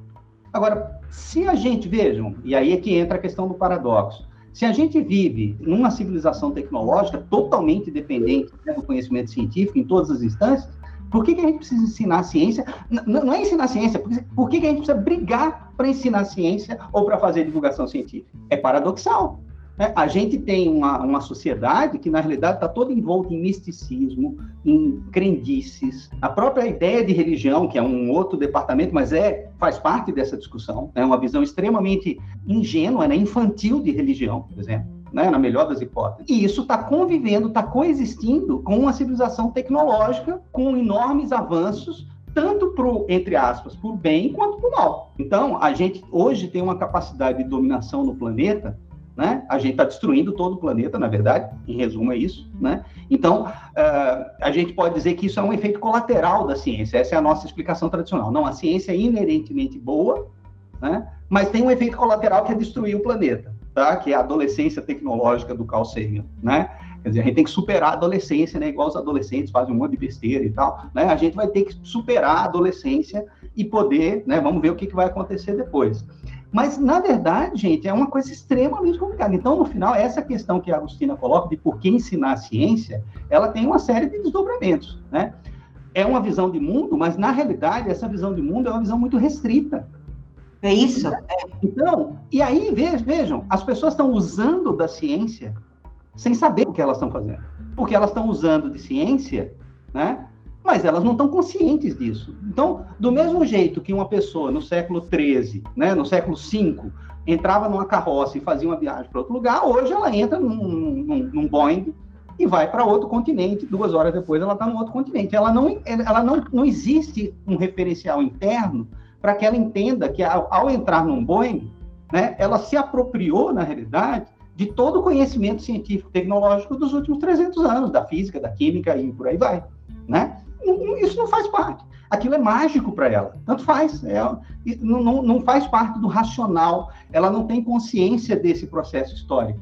Agora, se a gente, vejam, e aí é que entra a questão do paradoxo, se a gente vive numa civilização tecnológica totalmente dependente né, do conhecimento científico em todas as instâncias, por que, que a gente precisa ensinar ciência? Não, não é ensinar ciência, por, por que, que a gente precisa brigar para ensinar ciência ou para fazer divulgação científica? É paradoxal. É, a gente tem uma, uma sociedade que, na realidade, está toda envolta em misticismo, em crendices. A própria ideia de religião, que é um outro departamento, mas é faz parte dessa discussão, é uma visão extremamente ingênua, né, infantil de religião, por exemplo. Né, na melhor das hipóteses. E isso está convivendo, está coexistindo com uma civilização tecnológica com enormes avanços tanto para entre aspas, por bem quanto para o mal. Então, a gente hoje tem uma capacidade de dominação no planeta né? A gente está destruindo todo o planeta, na verdade, em resumo é isso, né? Então, uh, a gente pode dizer que isso é um efeito colateral da ciência, essa é a nossa explicação tradicional. Não, a ciência é inerentemente boa, né? Mas tem um efeito colateral que é destruir o planeta, tá? Que é a adolescência tecnológica do Carl Sagan, né? Quer dizer, a gente tem que superar a adolescência, né? Igual os adolescentes fazem um monte de besteira e tal, né? A gente vai ter que superar a adolescência e poder, né? Vamos ver o que, que vai acontecer depois. Mas, na verdade, gente, é uma coisa extremamente complicada. Então, no final, essa questão que a Agostina coloca de por que ensinar a ciência, ela tem uma série de desdobramentos, né? É uma visão de mundo, mas, na realidade, essa visão de mundo é uma visão muito restrita. É isso? Então, e aí, vejam, as pessoas estão usando da ciência sem saber o que elas estão fazendo. Porque elas estão usando de ciência, né? Mas elas não estão conscientes disso. Então, do mesmo jeito que uma pessoa no século XIII, né, no século V, entrava numa carroça e fazia uma viagem para outro lugar, hoje ela entra num, num, num Boeing e vai para outro continente. Duas horas depois ela está no outro continente. Ela não, ela não, não existe um referencial interno para que ela entenda que ao, ao entrar num Boeing, né, ela se apropriou, na realidade, de todo o conhecimento científico tecnológico dos últimos 300 anos, da física, da química e por aí vai, né? Isso não faz parte. Aquilo é mágico para ela. Tanto faz. É, não, não, não faz parte do racional. Ela não tem consciência desse processo histórico.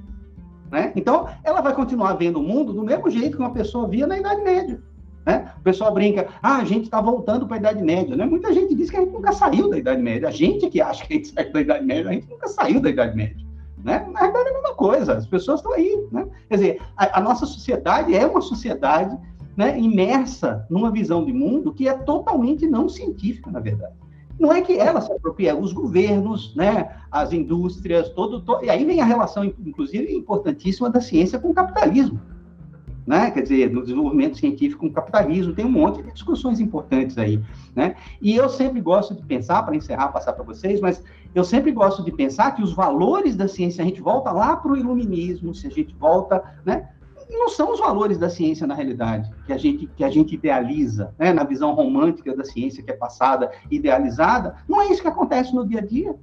Né? Então, ela vai continuar vendo o mundo do mesmo jeito que uma pessoa via na Idade Média. Né? O pessoal brinca, ah, a gente está voltando para a Idade Média. Né? Muita gente diz que a gente nunca saiu da Idade Média. A gente que acha que a gente saiu da Idade Média, a gente nunca saiu da Idade Média. Né? Na verdade, é a mesma coisa, as pessoas estão aí. Né? Quer dizer, a, a, nossa sociedade é uma sociedade né, imersa numa visão de mundo que é totalmente não científica, na verdade. Não é que ela se apropria, os governos, né, as indústrias, todo, todo, e aí vem a relação, inclusive, importantíssima da ciência com o capitalismo né? Quer dizer, no desenvolvimento científico com o capitalismo, tem um monte de discussões importantes aí, né? E eu sempre gosto de pensar, para encerrar, passar para vocês, mas eu sempre gosto de pensar que os valores da ciência, a gente volta lá para o iluminismo, se a gente volta, né? Não são os valores da ciência na realidade que a gente que a gente idealiza, né? Na visão romântica da ciência que é passada, idealizada, não é isso que acontece no dia a dia.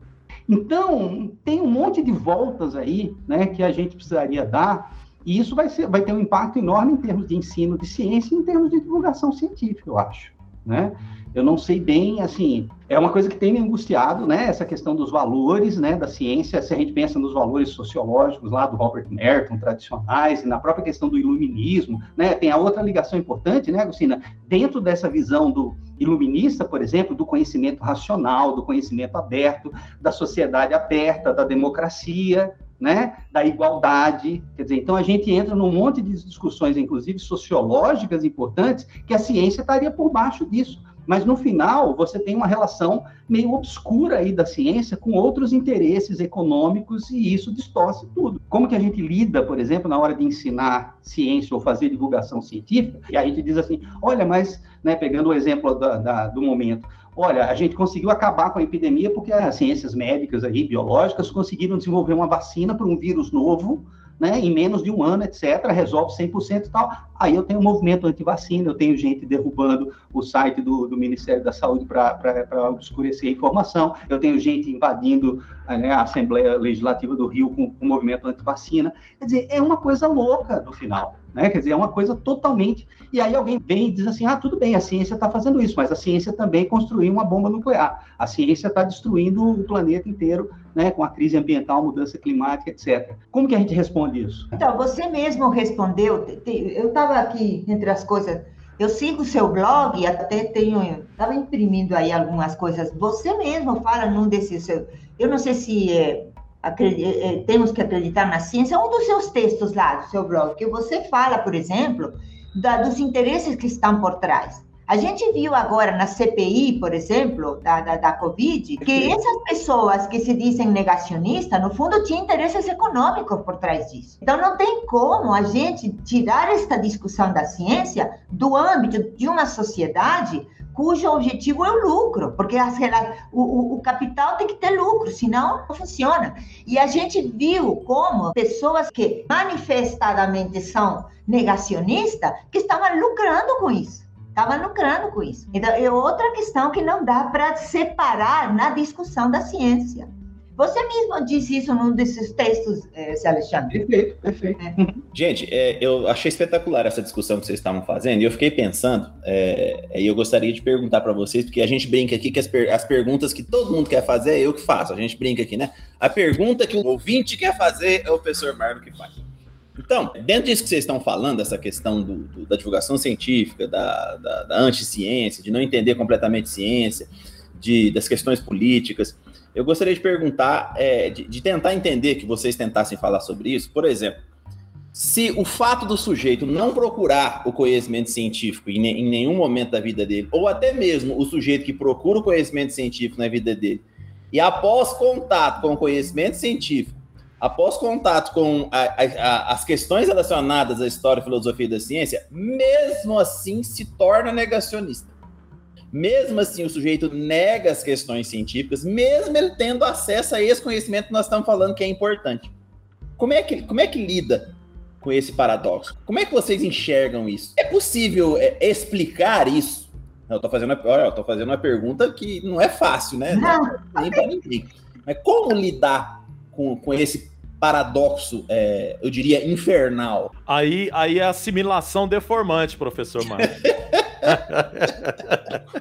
Então, tem um monte de voltas aí, né, que a gente precisaria dar e isso vai, ser, vai ter um impacto enorme em termos de ensino de ciência e em termos de divulgação científica, eu acho. Né? Eu não sei bem, assim, é uma coisa que tem me angustiado, né? Essa questão dos valores, né, da ciência. Se a gente pensa nos valores sociológicos lá do Robert Merton, tradicionais, e na própria questão do iluminismo, né? Tem a outra ligação importante, né, Agostina? Dentro dessa visão do iluminista, por exemplo, do conhecimento racional, do conhecimento aberto, da sociedade aberta, da democracia, né, da igualdade. Quer dizer, então a gente entra num monte de discussões, inclusive sociológicas importantes, que a ciência estaria por baixo disso. Mas no final, você tem uma relação meio obscura aí da ciência com outros interesses econômicos e isso distorce tudo. Como que a gente lida, por exemplo, na hora de ensinar ciência ou fazer divulgação científica? E a gente diz assim: olha, mas, né, pegando o exemplo da, da, do momento, olha, a gente conseguiu acabar com a epidemia porque as ciências médicas aí, biológicas, conseguiram desenvolver uma vacina para um vírus novo, né, em menos de um ano, etc., resolve 100% e tal. Aí eu tenho um movimento anti-vacina, eu tenho gente derrubando o site do, do Ministério da Saúde para obscurecer a informação, eu tenho gente invadindo né, a Assembleia Legislativa do Rio com o movimento anti-vacina. Quer dizer, é uma coisa louca no final. Né? Quer dizer, é uma coisa totalmente. E aí alguém vem e diz assim: ah, tudo bem, a ciência está fazendo isso, mas a ciência também construiu uma bomba nuclear. A ciência está destruindo o planeta inteiro, né? Com a crise ambiental, mudança climática, etc. Como que a gente responde isso? Então, você mesmo respondeu. Eu estava aqui entre as coisas. Eu sigo seu blog, até tenho, estava imprimindo aí algumas coisas. Você mesmo fala num desses, eu não sei se é, é, é, temos que acreditar na ciência, um dos seus textos lá, do seu blog, que você fala, por exemplo, da, dos interesses que estão por trás. A gente viu agora na CPI, por exemplo, da, da, da, Covid, que essas pessoas que se dizem negacionistas, no fundo, tinham interesses econômicos por trás disso. Então, não tem como a gente tirar esta discussão da ciência do âmbito de uma sociedade cujo objetivo é o lucro, porque as, o, o, capital tem que ter lucro, senão não funciona. E a gente viu como pessoas que manifestadamente são negacionistas, que estavam lucrando com isso. Estavam lucrando com isso. Então, é outra questão que não dá para separar na discussão da ciência. Você mesmo disse isso num desses textos, eh, Alexandre. Perfeito, perfeito. É. Gente, é, eu achei espetacular essa discussão que vocês estavam fazendo e eu fiquei pensando, é, e eu gostaria de perguntar para vocês, porque a gente brinca aqui que as, per as, perguntas que todo mundo quer fazer é eu que faço, a gente brinca aqui, né? A pergunta que o ouvinte quer fazer é o professor Marlon que faz. Então, dentro disso que vocês estão falando, essa questão do, do, da divulgação científica, da, da, da anti-ciência, de não entender completamente ciência, de, das questões políticas, eu gostaria de perguntar, é, de, de tentar entender que vocês tentassem falar sobre isso. Por exemplo, se o fato do sujeito não procurar o conhecimento científico em, em, nenhum momento da vida dele, ou até mesmo o sujeito que procura o conhecimento científico na vida dele, e após contato com o conhecimento científico, após contato com a, a, as questões relacionadas à história, filosofia da ciência, mesmo assim se torna negacionista. Mesmo assim, o sujeito nega as questões científicas, mesmo ele tendo acesso a esse conhecimento que nós estamos falando que é importante. Como é que, como é que lida com esse paradoxo? Como é que vocês enxergam isso? É possível é, explicar isso? Eu estou fazendo, eu tô fazendo uma pergunta que não é fácil, né? Não. Nem para ninguém. Mas como lidar com, com esse paradoxo, é, eu diria, infernal? Aí, aí é assimilação deformante, professor Mário.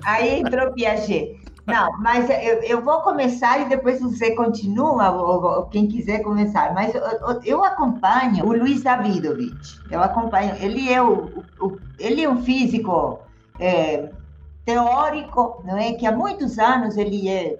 Aí entrou Piaget. Não, mas eu, eu, vou começar e depois você continua, ou, ou quem quiser começar. Mas eu, eu, acompanho o Luiz Davidovich. Eu acompanho. Ele é, o, o ele é um físico é, teórico, não é? Que há muitos anos ele é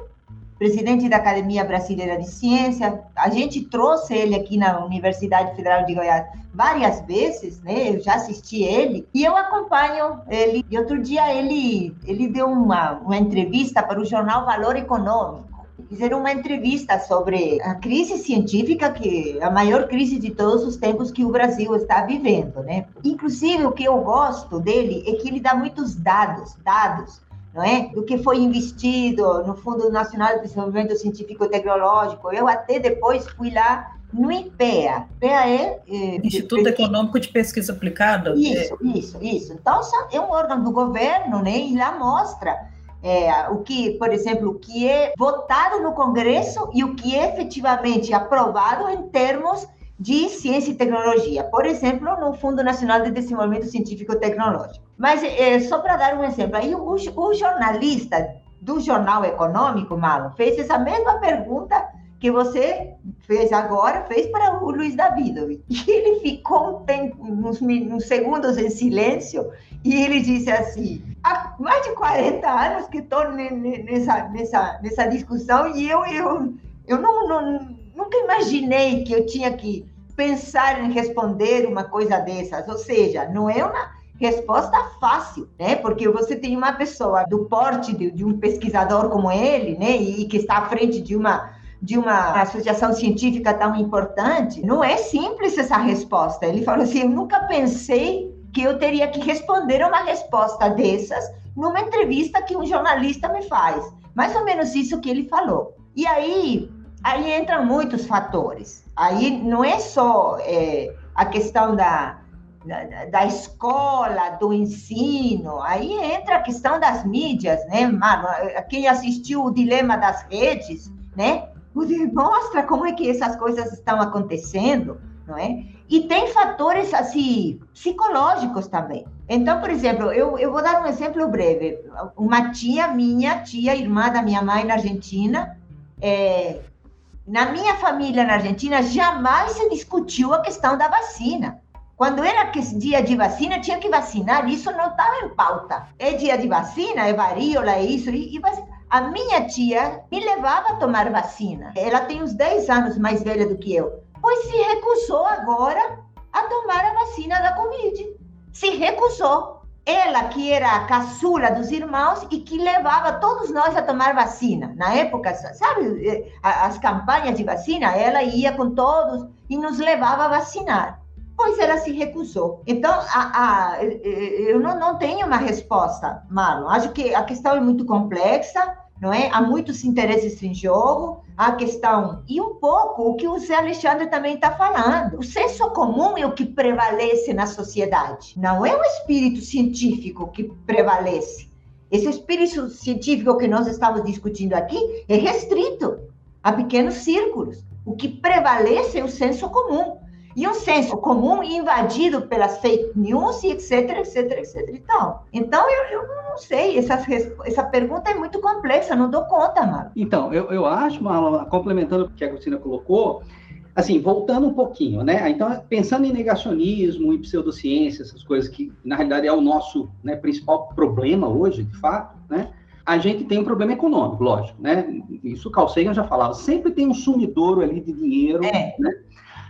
presidente da Academia Brasileira de Ciência. A gente trouxe ele aqui na Universidade Federal de Goiás várias vezes, né? Eu já assisti ele e eu acompanho ele. E outro dia ele ele deu uma, uma entrevista para o jornal Valor Econômico. Fizeram uma entrevista sobre a crise científica, que é a maior crise de todos os tempos que o Brasil está vivendo, né? Inclusive, o que eu gosto dele é que ele dá muitos dados, dados não é? Do que foi investido no Fundo Nacional de Desenvolvimento Científico e Tecnológico. Eu até depois fui lá no IPEA. IPEA é... é Instituto de... Econômico de Pesquisa Aplicada. Isso, é... isso, isso. Então, é um órgão do governo, né? E lá mostra é, o que, por exemplo, o que é votado no Congresso e o que é efetivamente aprovado em termos de ciência e tecnologia, por exemplo, no Fundo Nacional de Desenvolvimento Científico e Tecnológico. Mas é, só para dar um exemplo, aí o, o, jornalista do Jornal Econômico, Marlon, fez essa mesma pergunta que você fez agora, fez para o Luiz Davidovic. E ele ficou um tempo, uns, uns segundos em silêncio e ele disse assim, há mais de 40 anos que estou nessa, nessa, nessa discussão e eu, eu, eu não, não nunca imaginei que eu tinha que pensar em responder uma coisa dessas. Ou seja, não é uma resposta fácil, né? Porque você tem uma pessoa do porte de, de um pesquisador como ele, né? E que está à frente de uma de uma associação científica tão importante, não é simples essa resposta. Ele falou assim: eu nunca pensei que eu teria que responder uma resposta dessas numa entrevista que um jornalista me faz. Mais ou menos isso que ele falou. E aí, aí entram muitos fatores. Aí não é só é, a questão da, da, da, escola, do ensino, aí entra a questão das mídias, né, mano? Quem assistiu o Dilema das Redes, né? Mostra como é que essas coisas estão acontecendo, não é? E tem fatores, assim, psicológicos também. Então, por exemplo, eu, eu vou dar um exemplo breve. Uma tia minha, tia, irmã da minha mãe na Argentina, é, na minha família na Argentina, jamais se discutiu a questão da vacina. Quando era dia de vacina, tinha que vacinar, isso não estava em pauta. É dia de vacina, é varíola, é isso. E, e a minha tia me levava a tomar vacina. Ela tem uns 10 anos mais velha do que eu. Pois se recusou agora a tomar a vacina da Covid. Se recusou ela que era a caçula dos irmãos e que levava todos nós a tomar vacina. Na época, sabe, eh, as campanhas de vacina, ela ia com todos e nos levava a vacinar. Pois ela se recusou. Então, a, a, eh, eh, eu não, não tenho uma resposta, Marlon. Acho que a questão é muito complexa não é? Há muitos interesses em jogo, a questão e um pouco o que o Zé Alexandre também está falando. O senso comum é o que prevalece na sociedade, não é o espírito científico que prevalece. Esse espírito científico que nós estamos discutindo aqui é restrito a pequenos círculos. O que prevalece é o senso comum e um senso comum invadido pelas fake news e etc, etc, etc. Então, então eu, eu não sei, essa, essa pergunta é muito complexa, não dou conta, Marlon. Então, eu, eu acho, Marlon, complementando o que a Cristina colocou, assim, voltando um pouquinho, né? Então, pensando em negacionismo e pseudociência, essas coisas que, na realidade, é o nosso né, principal problema hoje, de fato, né? A gente tem um problema econômico, lógico, né? Isso o Carl Sagan já falava. Sempre tem um sumidouro ali de dinheiro, É. né?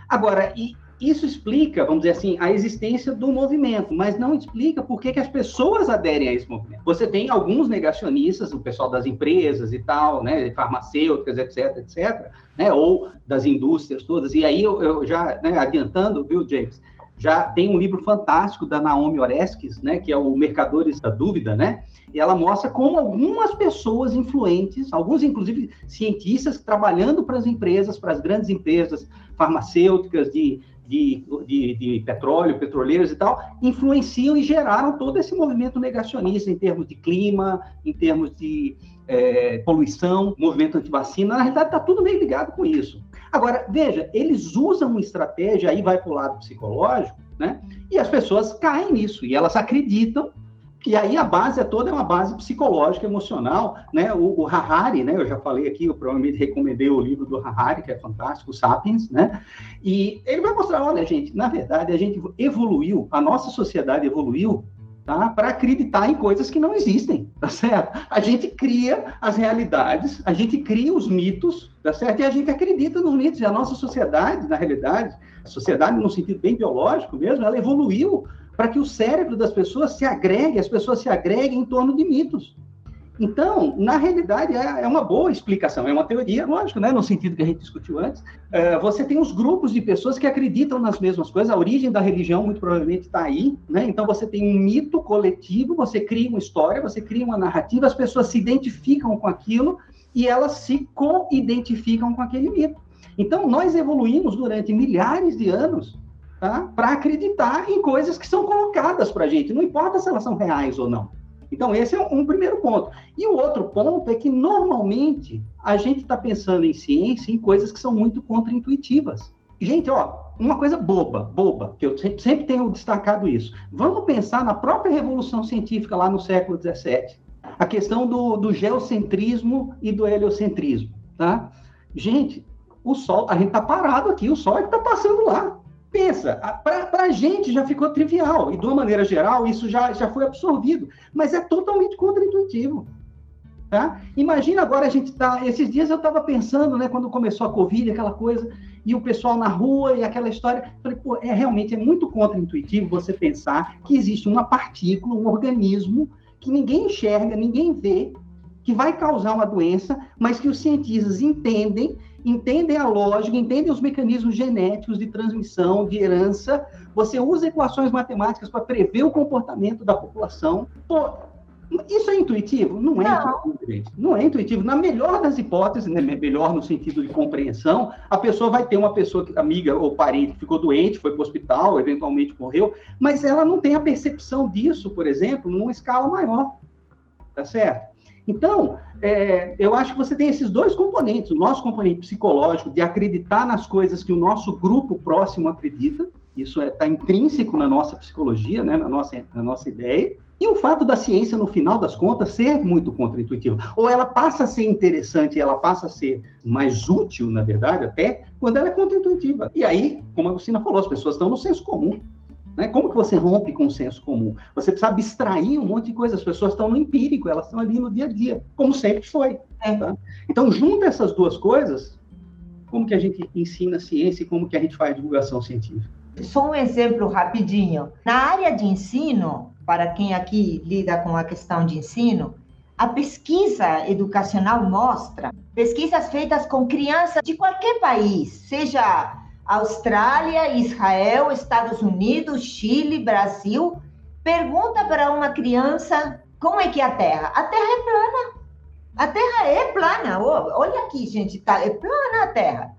Agora, isso explica, vamos dizer assim, a existência do movimento, mas não explica por que, que as pessoas aderem a esse movimento. Você tem alguns negacionistas, o pessoal das empresas e tal, né, farmacêuticas, etc, etc, né, ou das indústrias todas. E aí eu, eu já, né, adiantando, viu, James, já tem um livro fantástico da Naomi Oreskes, né, que é o Mercadores da Dúvida, né, e ela mostra como algumas pessoas influentes, alguns inclusive cientistas trabalhando para as empresas, para as grandes empresas farmacêuticas de, de, de, de petróleo, petroleiras e tal, influenciam e geraram todo esse movimento negacionista em termos de clima, em termos de é, poluição, movimento antivacina. Na realidade, está tudo meio ligado com isso. Agora, veja, eles usam uma estratégia, aí vai para o lado psicológico, né? E as pessoas caem nisso, e elas acreditam que aí a base é toda é uma base psicológica, emocional, né? O, o Harari, né? Eu já falei aqui, eu provavelmente recomendei o livro do Harari, que é fantástico, Sapiens, né? E ele vai mostrar, olha, gente, na verdade a gente evoluiu, a nossa sociedade evoluiu Tá? Para acreditar em coisas que não existem, tá certo? A gente cria as realidades, a gente cria os mitos, tá certo? E a gente acredita nos mitos. E a nossa sociedade, na realidade, a sociedade no sentido bem biológico mesmo, ela evoluiu para que o cérebro das pessoas se agregue, as pessoas se agreguem em torno de mitos. Então, na realidade, é, é uma boa explicação, é uma teoria, lógico, né, no sentido que a gente discutiu antes. É, você tem os grupos de pessoas que acreditam nas mesmas coisas, a origem da religião muito provavelmente está aí, né? Então você tem um mito coletivo, você cria uma história, você cria uma narrativa, as pessoas se identificam com aquilo e elas se co-identificam com aquele mito. Então, nós evoluímos durante milhares de anos tá? para acreditar em coisas que são colocadas para a gente, não importa se elas são reais ou não. Então, esse é um primeiro ponto. E o outro ponto é que, normalmente, a gente está pensando em ciência em coisas que são muito contraintuitivas. Gente, ó, uma coisa boba, boba, que eu sempre, sempre tenho destacado isso. Vamos pensar na própria revolução científica lá no século XVII. A questão do, do geocentrismo e do heliocentrismo, tá? Gente, o Sol, a gente está parado aqui, o Sol é que está passando lá. Pensa, para a gente já ficou trivial, e de uma maneira geral isso já, já foi absorvido, mas é totalmente contraintuitivo. Tá? Imagina agora a gente tá. Esses dias eu estava pensando, né, quando começou a Covid, aquela coisa, e o pessoal na rua e aquela história. Falei, pô, é realmente é muito contraintuitivo você pensar que existe uma partícula, um organismo que ninguém enxerga, ninguém vê, que vai causar uma doença, mas que os cientistas entendem, entendem a lógica, entendem os mecanismos genéticos de transmissão, de herança. Você usa equações matemáticas para prever o comportamento da população. Pô, isso é intuitivo? Não é Não. intuitivo, gente. Não é intuitivo. Na melhor das hipóteses, né, melhor no sentido de compreensão, a pessoa vai ter uma pessoa, que- amiga ou parente, que ficou doente, foi para o hospital, eventualmente morreu, mas ela não tem a percepção disso, por exemplo, numa escala maior. Tá certo? Então, é, eu acho que você tem esses dois componentes. O nosso componente psicológico, de acreditar nas coisas que o nosso grupo próximo acredita, isso está intrínseco na nossa psicologia, né, na, nossa, na nossa ideia. E o fato da ciência, no final das contas, ser muito contraintuitiva. Ou ela passa a ser interessante, ela passa a ser mais útil, na verdade, até, quando ela é contraintuitiva. E aí, como a Lucina falou, as pessoas estão no senso comum. Né? Como que você rompe com o senso comum? Você precisa abstrair um monte de coisa. As pessoas estão no empírico, elas estão ali no dia a dia, como sempre foi. tá? Então, junta essas duas coisas, como que a gente ensina a ciência e como que a gente faz divulgação científica? Só um exemplo rapidinho. Na área de ensino, para quem aqui lida com a questão de ensino, a pesquisa educacional mostra, pesquisas feitas com crianças de qualquer país, seja Austrália, Israel, Estados Unidos, Chile, Brasil, pergunta para uma criança como é que é a Terra. A Terra é plana. A Terra é plana. Olha aqui, gente, tá, é plana a Terra.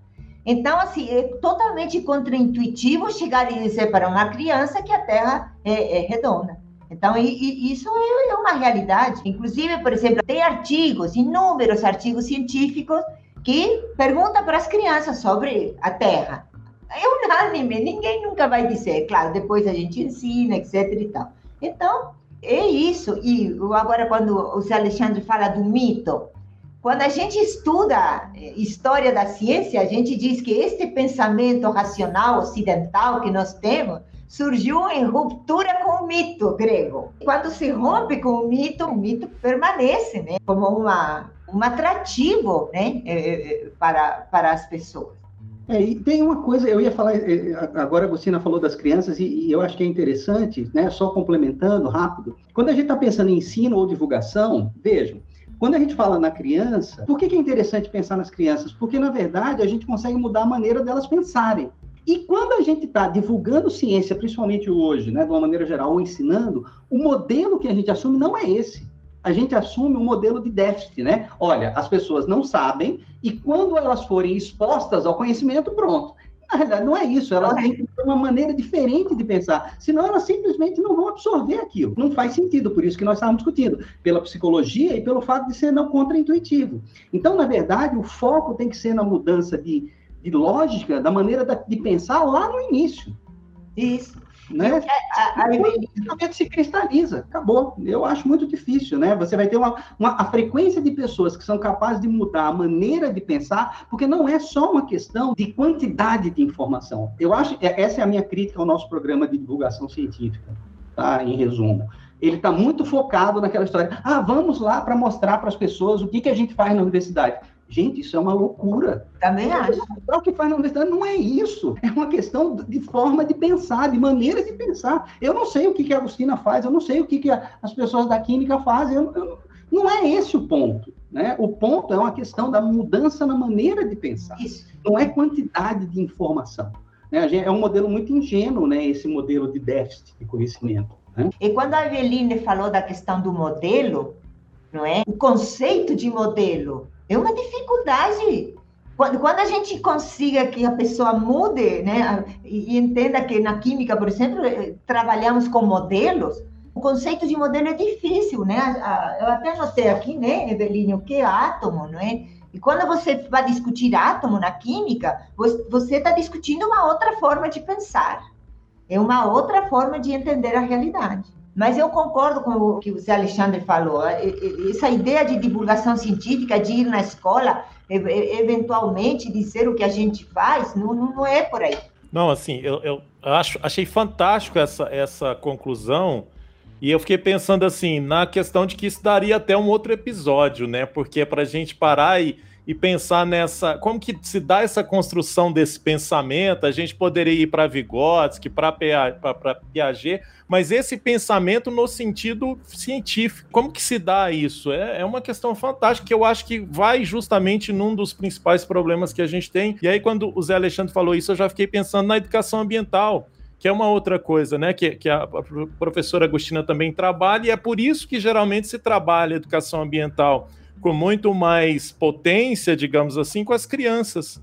Então, assim, é totalmente contraintuitivo chegar e dizer para uma criança que a Terra é, é redonda. Então, e- e isso é é uma realidade. Inclusive, por exemplo, tem artigos, inúmeros artigos científicos que perguntam para as crianças sobre a Terra. É unânime, ninguém nunca vai dizer. Claro, depois a gente ensina, etc e tal. Então, é isso. E agora, quando o Zé Alexandre fala do mito, Quando a gente estuda eh, história da ciência, a gente diz que este pensamento racional ocidental que nós temos surgiu em ruptura com o mito grego. Quando se rompe com o mito, o mito permanece, né? Como uma, um atrativo, né? Eh, eh, Para, para as pessoas. É, e tem uma coisa, eu ia falar, eh, agora a Agostina falou das crianças, e, e eu acho que é interessante, né, só complementando rápido, quando a gente está pensando em ensino ou divulgação, vejam, quando a gente fala na criança, por que, que é interessante pensar nas crianças? Porque, na verdade, a gente consegue mudar a maneira delas pensarem. E quando a gente está divulgando ciência, principalmente hoje, né, de uma maneira geral, ou ensinando, o modelo que a gente assume não é esse a gente assume um modelo de déficit, né? Olha, as pessoas não sabem e quando elas forem expostas ao conhecimento, pronto. Na realidade, não é isso. Elas têm que ter uma maneira diferente de pensar. Senão, elas simplesmente não vão absorver aquilo. Não faz sentido. Por isso que nós estávamos discutindo. Pela psicologia e pelo fato de ser não contra-intuitivo. Então, na verdade, o foco tem que ser na mudança de, de lógica, da maneira de pensar lá no início. Isso né? A, a, se cristaliza, acabou. Eu acho muito difícil, né? Você vai ter uma, uma, a frequência de pessoas que são capazes de mudar a maneira de pensar, porque não é só uma questão de quantidade de informação. Eu acho, é, essa é a minha crítica ao nosso programa de divulgação científica, tá? Em resumo. Ele está muito focado naquela história. Ah, vamos lá para mostrar para as pessoas o que, que a gente faz na universidade. Gente, isso é uma loucura. Também acho. O que faz na universidade não é isso. É uma questão de forma de pensar, de maneira de pensar. Eu não sei o que, que a Agostina faz, eu não sei o que, que a, as pessoas da química fazem. Eu, eu, não é esse o ponto. Né? O ponto é uma questão da mudança na maneira de pensar. Isso. Não é quantidade de informação. Né? É um modelo muito ingênuo, né? esse modelo de déficit de conhecimento. Né? E quando a Eveline falou da questão do modelo, não é? O conceito de modelo é uma dificuldade. Quando, quando a gente consiga que a pessoa mude, né, e, entenda que na química, por exemplo, eh, trabalhamos com modelos, o conceito de modelo é difícil, né? Eu até notei aqui, né, Eveline, o que é átomo, não é? E quando você vai discutir átomo na química, você está discutindo uma outra forma de pensar. É uma outra forma de entender a realidade. Mas eu concordo com o que o Zé Alexandre falou. Essa ideia de divulgação científica, de ir na escola, eventualmente dizer o que a gente faz, não, não é por aí. Não, assim, eu, eu acho, achei fantástico essa, essa conclusão. E eu fiquei pensando assim, na questão de que isso daria até um outro episódio, né? Porque é para a gente parar e e pensar nessa. Como que se dá essa construção desse pensamento? A gente poderia ir para Vygotsky, para Piaget, mas esse pensamento no sentido científico. Como que se dá isso? É, é uma questão fantástica que eu acho que vai justamente num dos principais problemas que a gente tem. E aí, quando o Zé Alexandre falou isso, eu já fiquei pensando na educação ambiental que é uma outra coisa, né? Que, que a professora Agostina também trabalha, e é por isso que geralmente se trabalha educação ambiental com muito mais potência, digamos assim, com as crianças.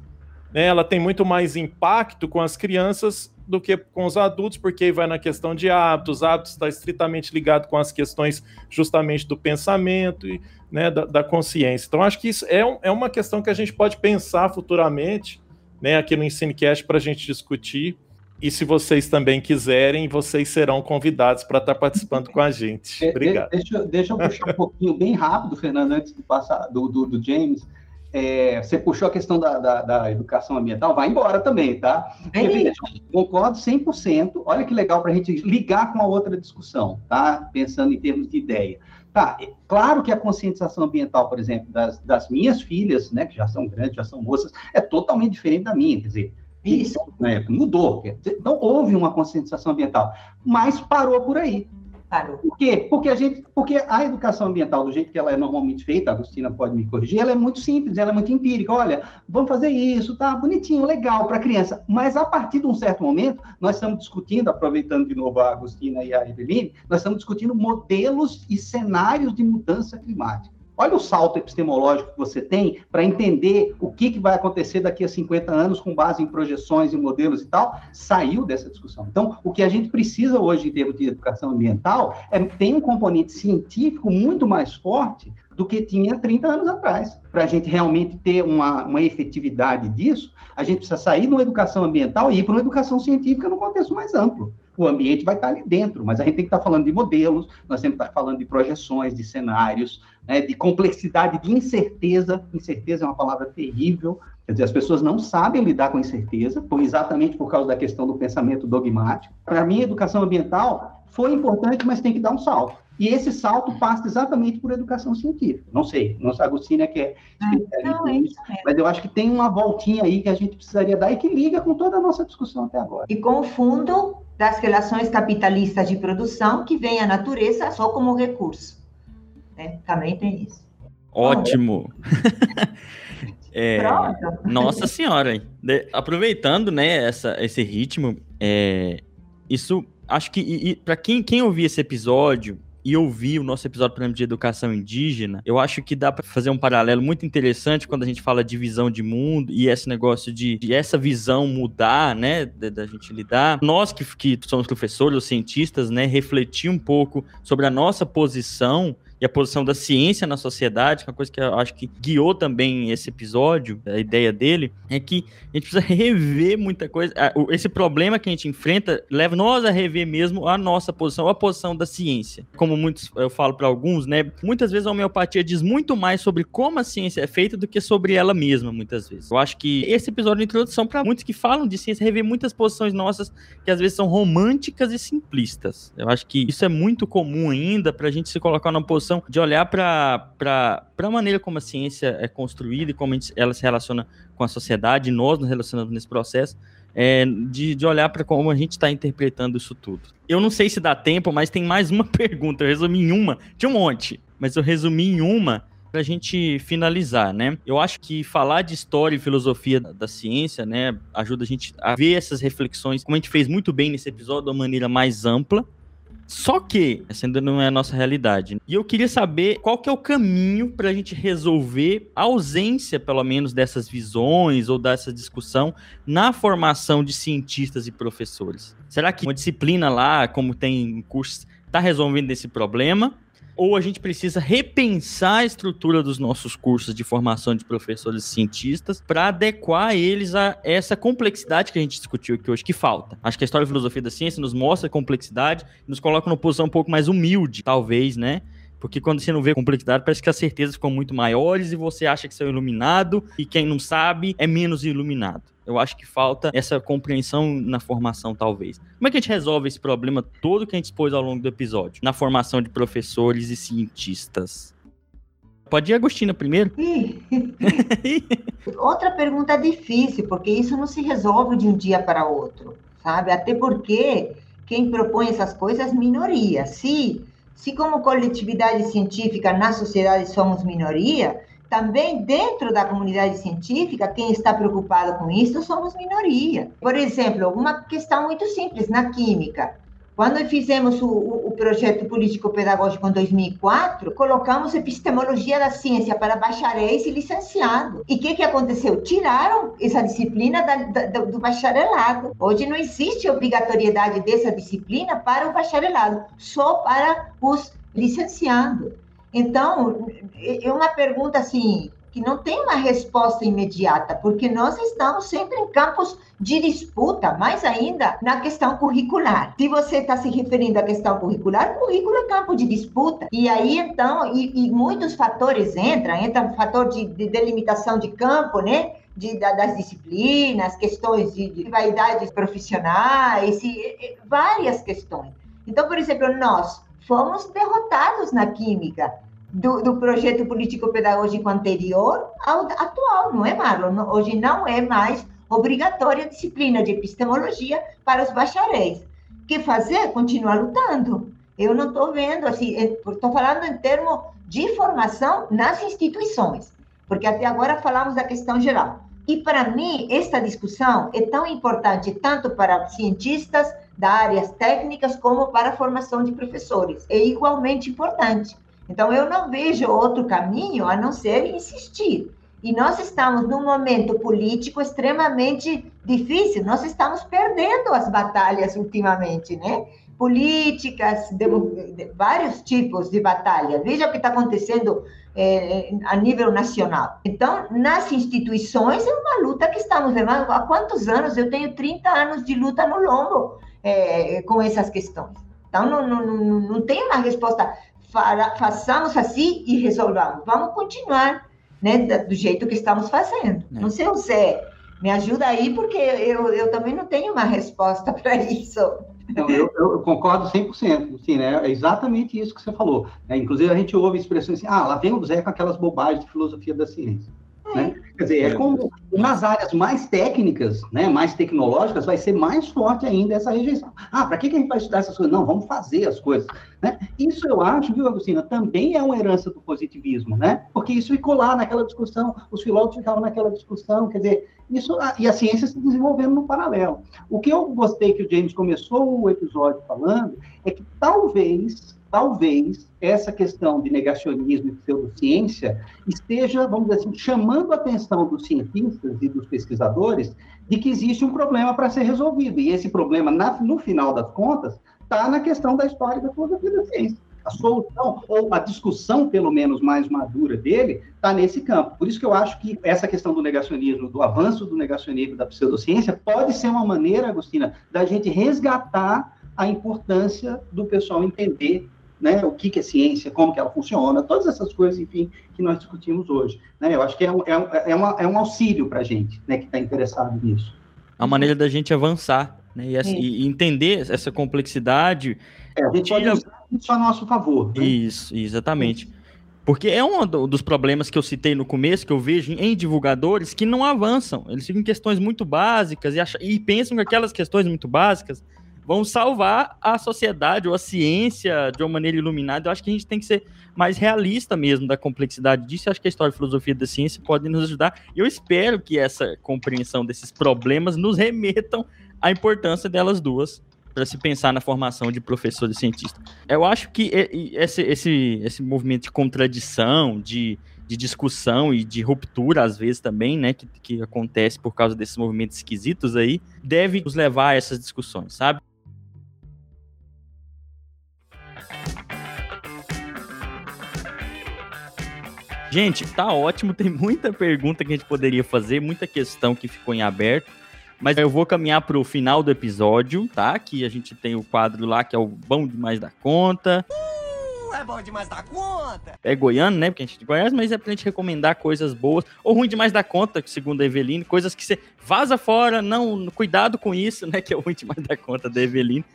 Né? Ela tem muito mais impacto com as crianças do que com os adultos, porque vai na questão de hábitos, hábitos está estritamente ligado com as questões justamente do pensamento e né, da, da, consciência. Então, acho que isso é, um, é uma questão que a gente pode pensar futuramente, né, aqui no EnsineCast, para a gente discutir, e se vocês também quiserem, vocês serão convidados para estar participando com a gente. Obrigado. Deixa, deixa eu puxar um pouquinho bem rápido, Fernando, antes de passar do, do, do James. É, você puxou a questão da, da, da, educação ambiental, vai embora também, tá? Porque, concordo 100%. Olha que legal para a gente ligar com a outra discussão, tá? Pensando em termos de ideia. Tá, é claro que a conscientização ambiental, por exemplo, das, das minhas filhas, né, que já são grandes, já são moças, é totalmente diferente da minha. Quer dizer, isso né, mudou. Então, houve uma conscientização ambiental, mas parou por aí. Parou. Por quê? Porque a, gente, porque a educação ambiental, do jeito que ela é normalmente feita, a Agostina pode me corrigir, ela é muito simples, ela é muito empírica. Olha, vamos fazer isso, tá bonitinho, legal para a criança. Mas a partir de um certo momento, nós estamos discutindo, aproveitando de novo a Agostina e a Eveline, nós estamos discutindo modelos e cenários de mudança climática. Olha o salto epistemológico que você tem para entender o que, que vai acontecer daqui a 50 anos com base em projeções e modelos e tal, saiu dessa discussão. Então, o que a gente precisa hoje em termos de educação ambiental é tem um componente científico muito mais forte do que tinha 30 anos atrás. Para a gente realmente ter uma, uma efetividade disso, a gente precisa sair de uma educação ambiental e ir para uma educação científica no contexto mais amplo. o ambiente vai estar ali dentro, mas a gente tem que estar falando de modelos, nós que estar falando de projeções, de cenários, né, de complexidade, de incerteza. Incerteza é uma palavra terrível, quer dizer, as pessoas não sabem lidar com incerteza, por, exatamente por causa da questão do pensamento dogmático. Para mim, a educação ambiental foi importante, mas tem que dar um salto. E esse salto passa exatamente por educação científica. Não sei, nossa Agostina que é especialista nisso, mas eu acho que tem uma voltinha aí que a gente precisaria dar e que liga com toda a nossa discussão até agora. E com o fundo das relações capitalistas de produção, que vem a natureza só como recurso. Né? Também tem isso. Ótimo. É, Pronto. nossa senhora, hein? De- aproveitando, né, essa, esse ritmo, é, isso, acho que, para quem, quem ouvir esse episódio e ouvir o nosso episódio, por exemplo, de educação indígena, eu acho que dá para fazer um paralelo muito interessante quando a gente fala de visão de mundo e esse negócio de, de essa visão mudar, né, da, gente lidar. Nós que, que somos professores ou cientistas, né, refletir um pouco sobre a nossa posição e a posição da ciência na sociedade, que é uma coisa que eu acho que guiou também esse episódio, a ideia dele, é que a gente precisa rever muita coisa. Esse problema que a gente enfrenta leva nós a rever mesmo a nossa posição, a posição da ciência. Como muitos eu falo para alguns, né? Muitas vezes a homeopatia diz muito mais sobre como a ciência é feita do que sobre ela mesma, muitas vezes. Eu acho que esse episódio de introdução para muitos que falam de ciência rever muitas posições nossas que às vezes são românticas e simplistas. Eu acho que isso é muito comum ainda para a gente se colocar numa posição de olhar para a maneira como a ciência é construída e como gente- ela se relaciona com a sociedade, nós nos relacionamos nesse processo, é, de, de olhar para como a gente está interpretando isso tudo. Eu não sei se dá tempo, mas tem mais uma pergunta. Eu resumi em uma, tinha um monte, mas eu resumi em uma para a gente finalizar, né? Eu acho que falar de história e filosofia da, da ciência, né, ajuda a gente a ver essas reflexões, como a gente fez muito bem nesse episódio, de uma maneira mais ampla. Só que essa ainda não é a nossa realidade. E eu queria saber qual que é o caminho para a gente resolver a ausência, pelo menos, dessas visões ou dessa discussão na formação de cientistas e professores. Será que uma disciplina lá, como tem em cursos, está resolvendo esse problema? Ou a gente precisa repensar a estrutura dos nossos cursos de formação de professores e cientistas para adequar eles a essa complexidade que a gente discutiu aqui hoje, que falta. Acho que a história e filosofia da ciência nos mostra a complexidade, nos coloca numa posição um pouco mais humilde, talvez, né? Porque quando você não vê complexidade, parece que as certezas ficam muito maiores e você acha que você é iluminado e quem não sabe é menos iluminado. Eu acho que falta essa compreensão na formação, talvez. Como é que a gente resolve esse problema todo que a gente expôs ao longo do episódio? Na formação de professores e cientistas. Pode ir, Agostina, primeiro? Outra pergunta difícil, porque isso não se resolve de um dia para outro, sabe? Até porque quem propõe essas coisas é minoria. Se, se como coletividade científica na sociedade somos minoria, também dentro da comunidade científica, quem está preocupado com isso somos minoria. Por exemplo, uma questão muito simples na química. Quando fizemos o, o, projeto político-pedagógico em 2004, colocamos epistemologia da ciência para bacharéis e licenciados. E o que, que aconteceu? Tiraram essa disciplina da, da, do bacharelado. Hoje não existe obrigatoriedade dessa disciplina para o bacharelado, só para os licenciados. Então, é uma pergunta assim que não tem uma resposta imediata, porque nós estamos sempre em campos de disputa, mais ainda na questão curricular. Se você está se referindo à questão curricular, currículo é campo de disputa. E aí, então, e, e muitos fatores entram, entra o fator de, de delimitação de campo, né? De, da, das disciplinas, questões de, de vaidades profissionais, e, e, várias questões. Então, por exemplo, nós fomos derrotados na química do, do projeto político-pedagógico anterior ao atual, não é, Marlon? Hoje não é mais obrigatória a disciplina de epistemologia para os bacharéis. O que fazer? Continuar lutando. Eu não estou vendo, assim, estou falando em termos de formação nas instituições, porque até agora falamos da questão geral. E para mim, esta discussão é tão importante tanto para cientistas da áreas técnicas como para a formação de professores. É igualmente importante. Então, eu não vejo outro caminho a não ser insistir. E nós estamos num momento político extremamente difícil, nós estamos perdendo as batalhas ultimamente, né? Políticas, de, de, vários tipos de batalha. Veja o que está acontecendo é, a nível nacional. Então, nas instituições, é uma luta que estamos levando. Há quantos anos? Eu tenho 30 anos de luta no lombo. é, com essas questões. Então, não, não, não, não tem uma resposta, façamos assim e resolvamos. Vamos continuar né, do jeito que estamos fazendo. É. Não sei o Zé, me ajuda aí, porque eu, eu também não tenho uma resposta para isso. Não, eu, eu, concordo 100%, sim, né? É exatamente isso que você falou. Né? Inclusive, a gente ouve expressões assim, ah, lá vem o Zé com aquelas bobagens de filosofia da ciência. Né? Quer dizer, é como nas áreas mais técnicas, né, mais tecnológicas, vai ser mais forte ainda essa rejeição. Ah, para que, que a gente vai estudar essas coisas? Não, vamos fazer as coisas. Né? Isso eu acho, viu, Agostina, também é uma herança do positivismo, né? Porque isso ficou lá naquela discussão, os filósofos ficavam naquela discussão, quer dizer, isso, e a ciência se desenvolvendo no paralelo. O que eu gostei que o James começou o episódio falando é que talvez talvez essa questão de negacionismo e pseudociência esteja, vamos dizer assim, chamando a atenção dos cientistas e dos pesquisadores de que existe um problema para ser resolvido. E esse problema, na, no final das contas, está na questão da história da filosofia da ciência. A solução, ou a discussão, pelo menos, mais madura dele, está nesse campo. Por isso que eu acho que essa questão do negacionismo, do avanço do negacionismo da pseudociência, pode ser uma maneira, Agostina, da gente resgatar a importância do pessoal entender né, o que, que é ciência, como que ela funciona, todas essas coisas, enfim, que nós discutimos hoje. Né? Eu acho que é um, é um, é uma, é um auxílio para a gente né, que está interessado nisso. A maneira da gente avançar né, e, assim, e entender essa complexidade. É, a gente pode usar isso a nosso favor. Né? Isso, exatamente. Porque é um dos problemas que eu citei no começo, que eu vejo em divulgadores que não avançam. Eles ficam em questões muito básicas e, acham, e pensam que aquelas questões muito básicas vão salvar a sociedade ou a ciência de uma maneira iluminada. Eu acho que a gente tem que ser mais realista mesmo da complexidade disso. Eu acho que a história e filosofia da ciência pode nos ajudar. E eu espero que essa compreensão desses problemas nos remetam à importância delas duas para se pensar na formação de professor e cientista. Eu acho que esse, esse, esse movimento de contradição, de de discussão e de ruptura, às vezes também, né, que, que acontece por causa desses movimentos esquisitos aí, deve nos levar a essas discussões, sabe? Gente, tá ótimo, tem muita pergunta que a gente poderia fazer, muita questão que ficou em aberto, mas eu vou caminhar para o final do episódio, tá? Que a gente tem o quadro lá que é o bom demais da conta. Uh, é bom demais da conta. É goiano, né? Porque a gente conhece, mas é pra gente recomendar coisas boas ou ruim demais da conta, segundo a Eveline, coisas que você vaza fora, não, cuidado com isso, né? Que é ruim demais da conta da Eveline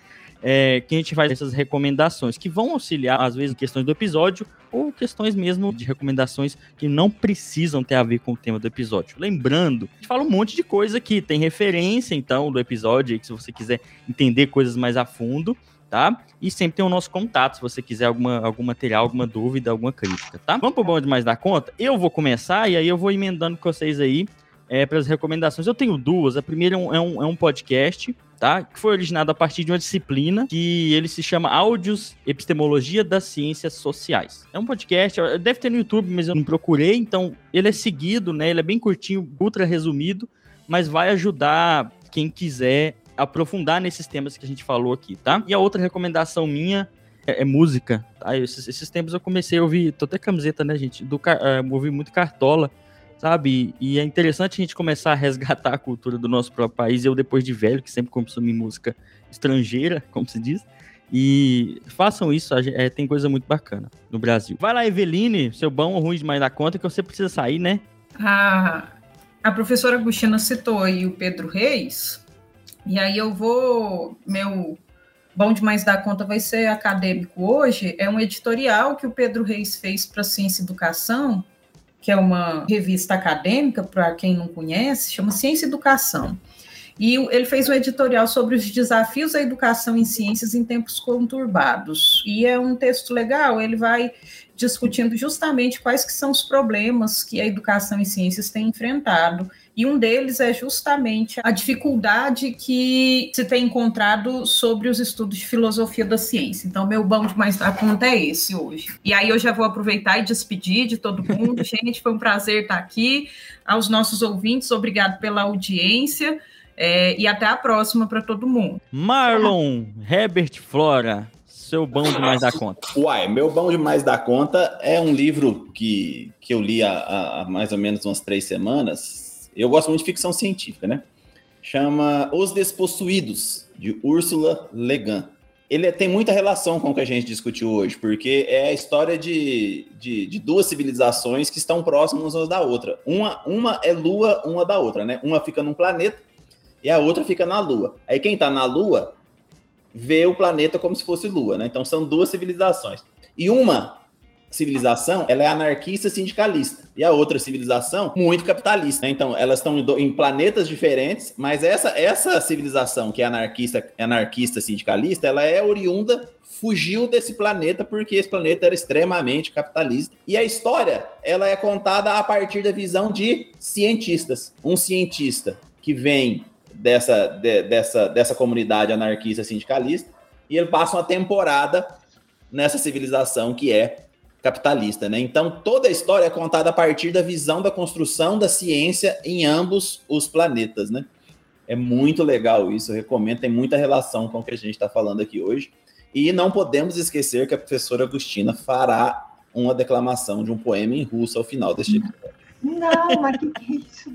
é, que a gente faz essas recomendações que vão auxiliar, às vezes, em questões do episódio ou questões mesmo de recomendações que não precisam ter a ver com o tema do episódio. Lembrando, a gente fala um monte de coisa aqui, tem referência, então, do episódio, que se você quiser entender coisas mais a fundo, tá? E sempre tem o nosso contato, se você quiser alguma, algum material, alguma dúvida, alguma crítica, tá? Vamos pro bom demais da conta? Eu vou começar e aí eu vou emendando com vocês aí é, para as recomendações. Eu tenho duas. A primeira é um, é um, é um podcast tá? Que foi originado a partir de uma disciplina que ele se chama Áudios Epistemologia das Ciências Sociais. É um podcast, deve ter no YouTube, mas eu não procurei, então ele é seguido, né? Ele é bem curtinho, ultra resumido, mas vai ajudar quem quiser aprofundar nesses temas que a gente falou aqui, tá? E a outra recomendação minha é, é música, tá? Esses, esses, tempos eu comecei a ouvir, tô até camiseta, né, gente? Do, uh, ouvi muito Cartola, sabe? E é interessante a gente começar a resgatar a cultura do nosso próprio país. Eu, depois de velho, que sempre consumi música estrangeira, como se diz. E façam isso, é, tem coisa muito bacana no Brasil. Vai lá, Eveline, seu bom ou ruim demais da conta, que você precisa sair, né? A, a professora Agostina citou aí o Pedro Reis, e aí eu vou. Meu bom demais da conta vai ser acadêmico hoje. É um editorial que o Pedro Reis fez para Ciência e Educação, que é uma revista acadêmica, para quem não conhece, chama Ciência e Educação. E ele fez um editorial sobre os desafios da educação em ciências em tempos conturbados. E é um texto legal, ele vai discutindo justamente quais que são os problemas que a educação em ciências tem enfrentado e um deles é justamente a dificuldade que se tem encontrado sobre os estudos de filosofia da ciência. Então, meu bom demais da conta é esse hoje. E aí eu já vou aproveitar e despedir de todo mundo. Gente, foi um prazer estar aqui. Aos nossos ouvintes, obrigado pela audiência. É, e até a próxima para todo mundo. Marlon, Herbert Flora, seu bom demais da conta. Uai, meu bom demais da conta é um livro que, que eu li há, há mais ou menos umas três semanas eu gosto muito de ficção científica, né? chama Os Despossuídos, de Úrsula Le Guin. Ele tem muita relação com o que a gente discutiu hoje, porque é a história de, de, de duas civilizações que estão próximas umas da outra. Uma, uma é lua, uma da outra, né? Uma fica num planeta e a outra fica na lua. Aí quem está na lua vê o planeta como se fosse lua, né? Então são duas civilizações. E uma civilização, ela é anarquista sindicalista, e a outra civilização muito capitalista. Né? Então, elas estão em planetas diferentes, mas essa essa civilização que é anarquista anarquista sindicalista, ela é oriunda fugiu desse planeta porque esse planeta era extremamente capitalista. E a história, ela é contada a partir da visão de cientistas. Um cientista que vem dessa, de, dessa, dessa comunidade anarquista sindicalista e ele passa uma temporada nessa civilização que é capitalista, né? Então toda a história é contada a partir da visão da construção da ciência em ambos os planetas, né? É muito legal isso, eu recomendo, tem muita relação com o que a gente está falando aqui hoje. E não podemos esquecer que a professora Agustina fará uma declamação de um poema em russo ao final deste episódio. Não, mas que que é isso?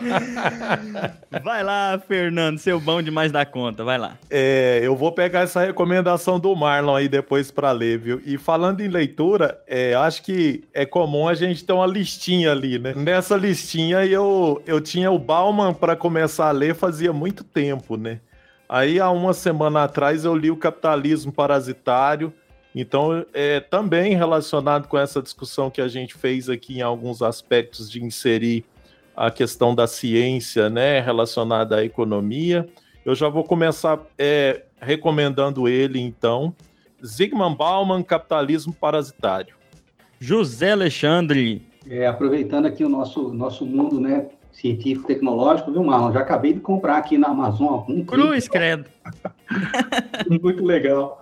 Vai lá, Fernando, seu bom demais da conta, vai lá. É, eu vou pegar essa recomendação do Marlon aí depois para ler, viu? E falando em leitura, é, acho que é comum a gente ter uma listinha ali, né? Nessa listinha eu, eu tinha o Bauman para começar a ler fazia muito tempo, né? Aí há uma semana atrás eu li o Capitalismo Parasitário, então, é também relacionado com essa discussão que a gente fez aqui em alguns aspectos de inserir a questão da ciência, né, relacionada à economia. Eu já vou começar é, recomendando ele, então. Zygmunt Bauman, Capitalismo Parasitário. José Alexandre. É, aproveitando aqui o nosso, nosso mundo, né, científico tecnológico, viu, Marlon? Já acabei de comprar aqui na Amazon. Um Cruz, credo. Muito legal.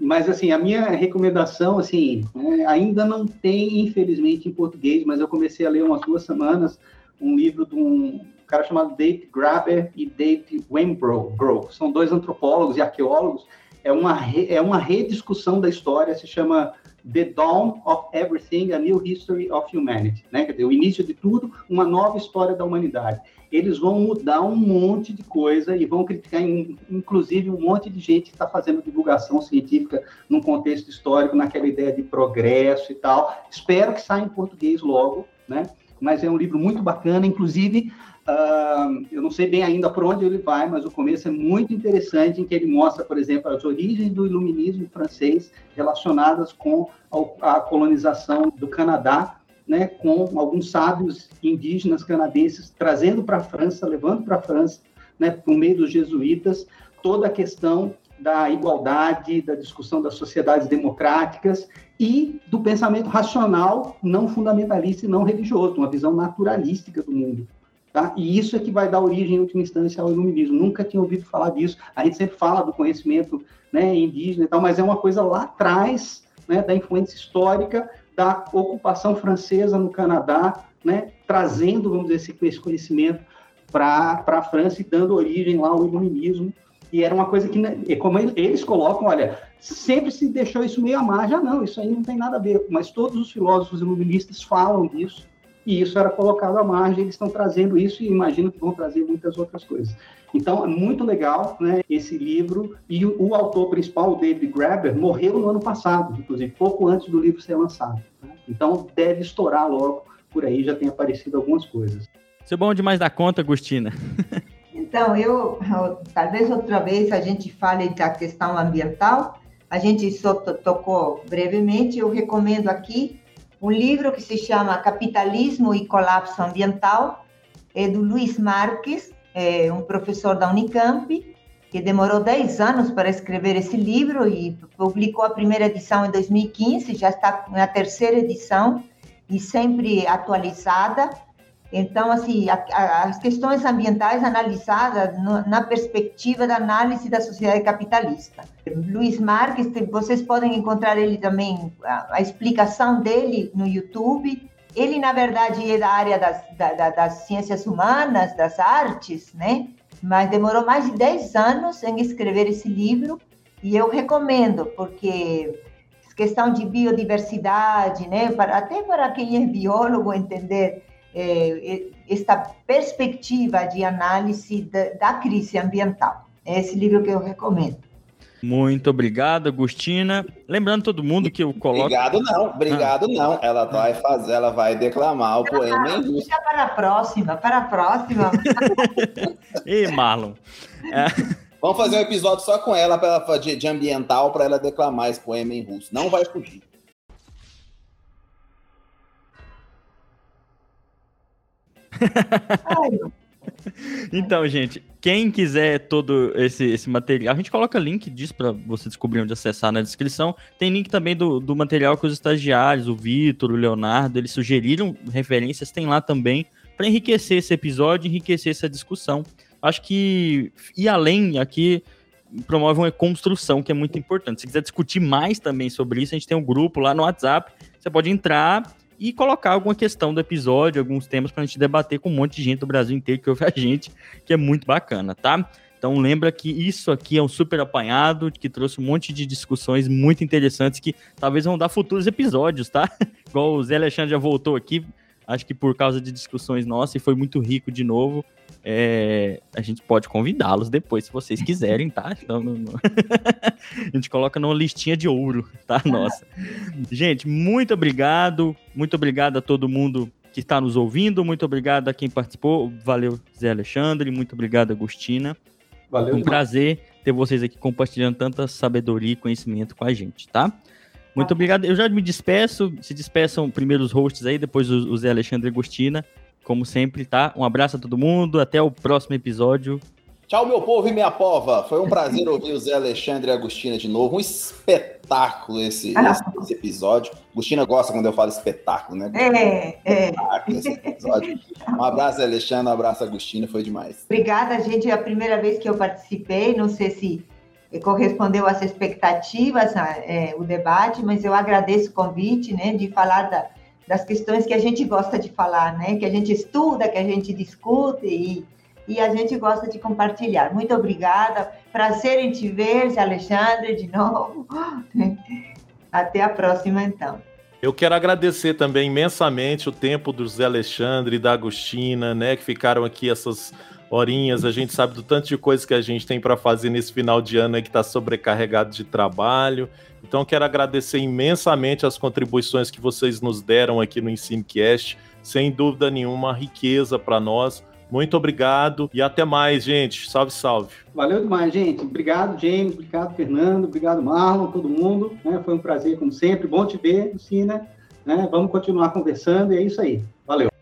Mas, assim, a minha recomendação, assim, né, ainda não tem, infelizmente, em português, mas eu comecei a ler umas duas semanas um livro de um cara chamado Dave Graber e Dave Wembrough. São dois antropólogos e arqueólogos. É uma, re, é uma rediscussão da história, se chama The Dawn of Everything, A New History of Humanity. Né? Quer dizer, o início de tudo, uma nova história da humanidade eles vão mudar um monte de coisa e vão criticar, inclusive, um monte de gente que está fazendo divulgação científica num contexto histórico, naquela ideia de progresso e tal. Espero que saia em português logo, né? Mas é um livro muito bacana, inclusive, uh, eu não sei bem ainda por onde ele vai, mas o começo é muito interessante, em que ele mostra, por exemplo, as origens do iluminismo francês relacionadas com a colonização do Canadá né, com alguns sábios indígenas canadenses trazendo para a França, levando para a França, né, por meio dos jesuítas, toda a questão da igualdade, da discussão das sociedades democráticas e do pensamento racional, não fundamentalista e não religioso, uma visão naturalística do mundo. Tá? E isso é que vai dar origem, em última instância, ao iluminismo. Nunca tinha ouvido falar disso. A gente sempre fala do conhecimento né, indígena e tal, mas é uma coisa lá atrás né, da influência histórica da ocupação francesa no Canadá, né, trazendo, vamos dizer, esse conhecimento para a França e dando origem lá ao iluminismo. E era uma coisa que, né, como eles colocam, olha, sempre se deixou isso meio à margem. Ah, não, isso aí não tem nada a ver. Mas todos os filósofos iluministas falam disso e isso era colocado à margem, eles estão trazendo isso e imagino que vão trazer muitas outras coisas. Então, é muito legal né, esse livro, e o, o, autor principal, o David Graeber, morreu no ano passado, inclusive, pouco antes do livro ser lançado. Né? Então, deve estourar logo, por aí já tem aparecido algumas coisas. Isso é bom demais da conta, Agostina. então, eu, talvez outra vez a gente fale da questão ambiental, a gente só tocou brevemente, eu recomendo aqui um livro que se chama Capitalismo e Colapso Ambiental, é do Luiz Marques, é um professor da Unicamp, que demorou 10 anos para escrever esse livro e publicou a primeira edição em 2015, já está na terceira edição e sempre atualizada. Então, assim, a, a, as questões ambientais analisadas no, na perspectiva da análise da sociedade capitalista. Luiz Marques, vocês podem encontrar ele também, a, a explicação dele no YouTube. Ele, na verdade, é da área das, da, das ciências humanas, das artes, né? Mas demorou mais de 10 anos em escrever esse livro e eu recomendo, porque questão de biodiversidade, né? Para, até para quem é biólogo entender é, esta perspectiva de análise da, da crise ambiental. É esse livro que eu recomendo. Muito obrigado, Agostina. Lembrando todo mundo que eu coloco. Obrigado não, obrigado Ah. não. Ela vai fazer, ela vai declamar o poema em russo. Fica para a próxima, para a próxima. Ei, Marlon. É, Vamos fazer um episódio só com ela, pra ela de, de ambiental, para ela declamar esse poema em russo. Não vai fugir. Então, gente, quem quiser todo esse, esse material, a gente coloca link disso para você descobrir onde acessar na descrição. Tem link também do, do material que os estagiários, o Vitor, o Leonardo, eles sugeriram referências, tem lá também, para enriquecer esse episódio, enriquecer essa discussão. Acho que ir além aqui promove uma construção que é muito importante. Se quiser discutir mais também sobre isso, a gente tem um grupo lá no WhatsApp. Você pode entrar e colocar alguma questão do episódio, alguns temas pra gente debater com um monte de gente do Brasil inteiro que ouve a gente, que é muito bacana, tá? Então lembra que isso aqui é um super apanhado, que trouxe um monte de discussões muito interessantes que talvez vão dar futuros episódios, tá? Igual o Zé Alexandre já voltou aqui, acho que por causa de discussões nossas e foi muito rico de novo. É, a gente pode convidá-los depois, se vocês quiserem, tá? Então, não- não- a gente coloca numa listinha de ouro, tá? Nossa. Gente, muito obrigado. Muito obrigado a todo mundo que está nos ouvindo. Muito obrigado a quem participou. Valeu, Zé Alexandre. Muito obrigado, Agostina. Valeu Um demais. prazer ter vocês aqui compartilhando tanta sabedoria e conhecimento com a gente, tá? Muito obrigado. Eu já me despeço. Se despeçam primeiro os hosts aí, depois o o Zé Alexandre e Agostina. Como sempre, tá? Um abraço a todo mundo. Até o próximo episódio. Tchau, meu povo e minha pova. Foi um prazer ouvir o Zé Alexandre e a Agostina de novo. Um espetáculo esse, esse, esse episódio. Agostina gosta quando eu falo espetáculo, né? É, é. Espetáculo esse episódio. Um abraço, Alexandre. Um abraço, Agostina. Foi demais. Obrigada, gente. É a primeira vez que eu participei. Não sei se correspondeu às expectativas é, o debate, mas eu agradeço o convite, né, de falar da, das questões que a gente gosta de falar, né, que a gente estuda, que a gente discute e, e a gente gosta de compartilhar. Muito obrigada. Prazer em te ver, Alexandre, de novo. Até a próxima, então. Eu quero agradecer também imensamente o tempo do Zé Alexandre e da Agostina, né, que ficaram aqui essas horinhas. A gente sabe do tanto de coisa que a gente tem para fazer nesse final de ano aí que está sobrecarregado de trabalho. Então, quero agradecer imensamente as contribuições que vocês nos deram aqui no EnsineCast. Sem dúvida nenhuma, uma riqueza para nós. Muito obrigado e até mais, gente. Salve, salve. Valeu demais, gente. Obrigado, James. Obrigado, Fernando. Obrigado, Marlon, todo mundo. né? Foi um prazer, como sempre. Bom te ver, Lucina. né? Vamos continuar conversando e é isso aí. Valeu.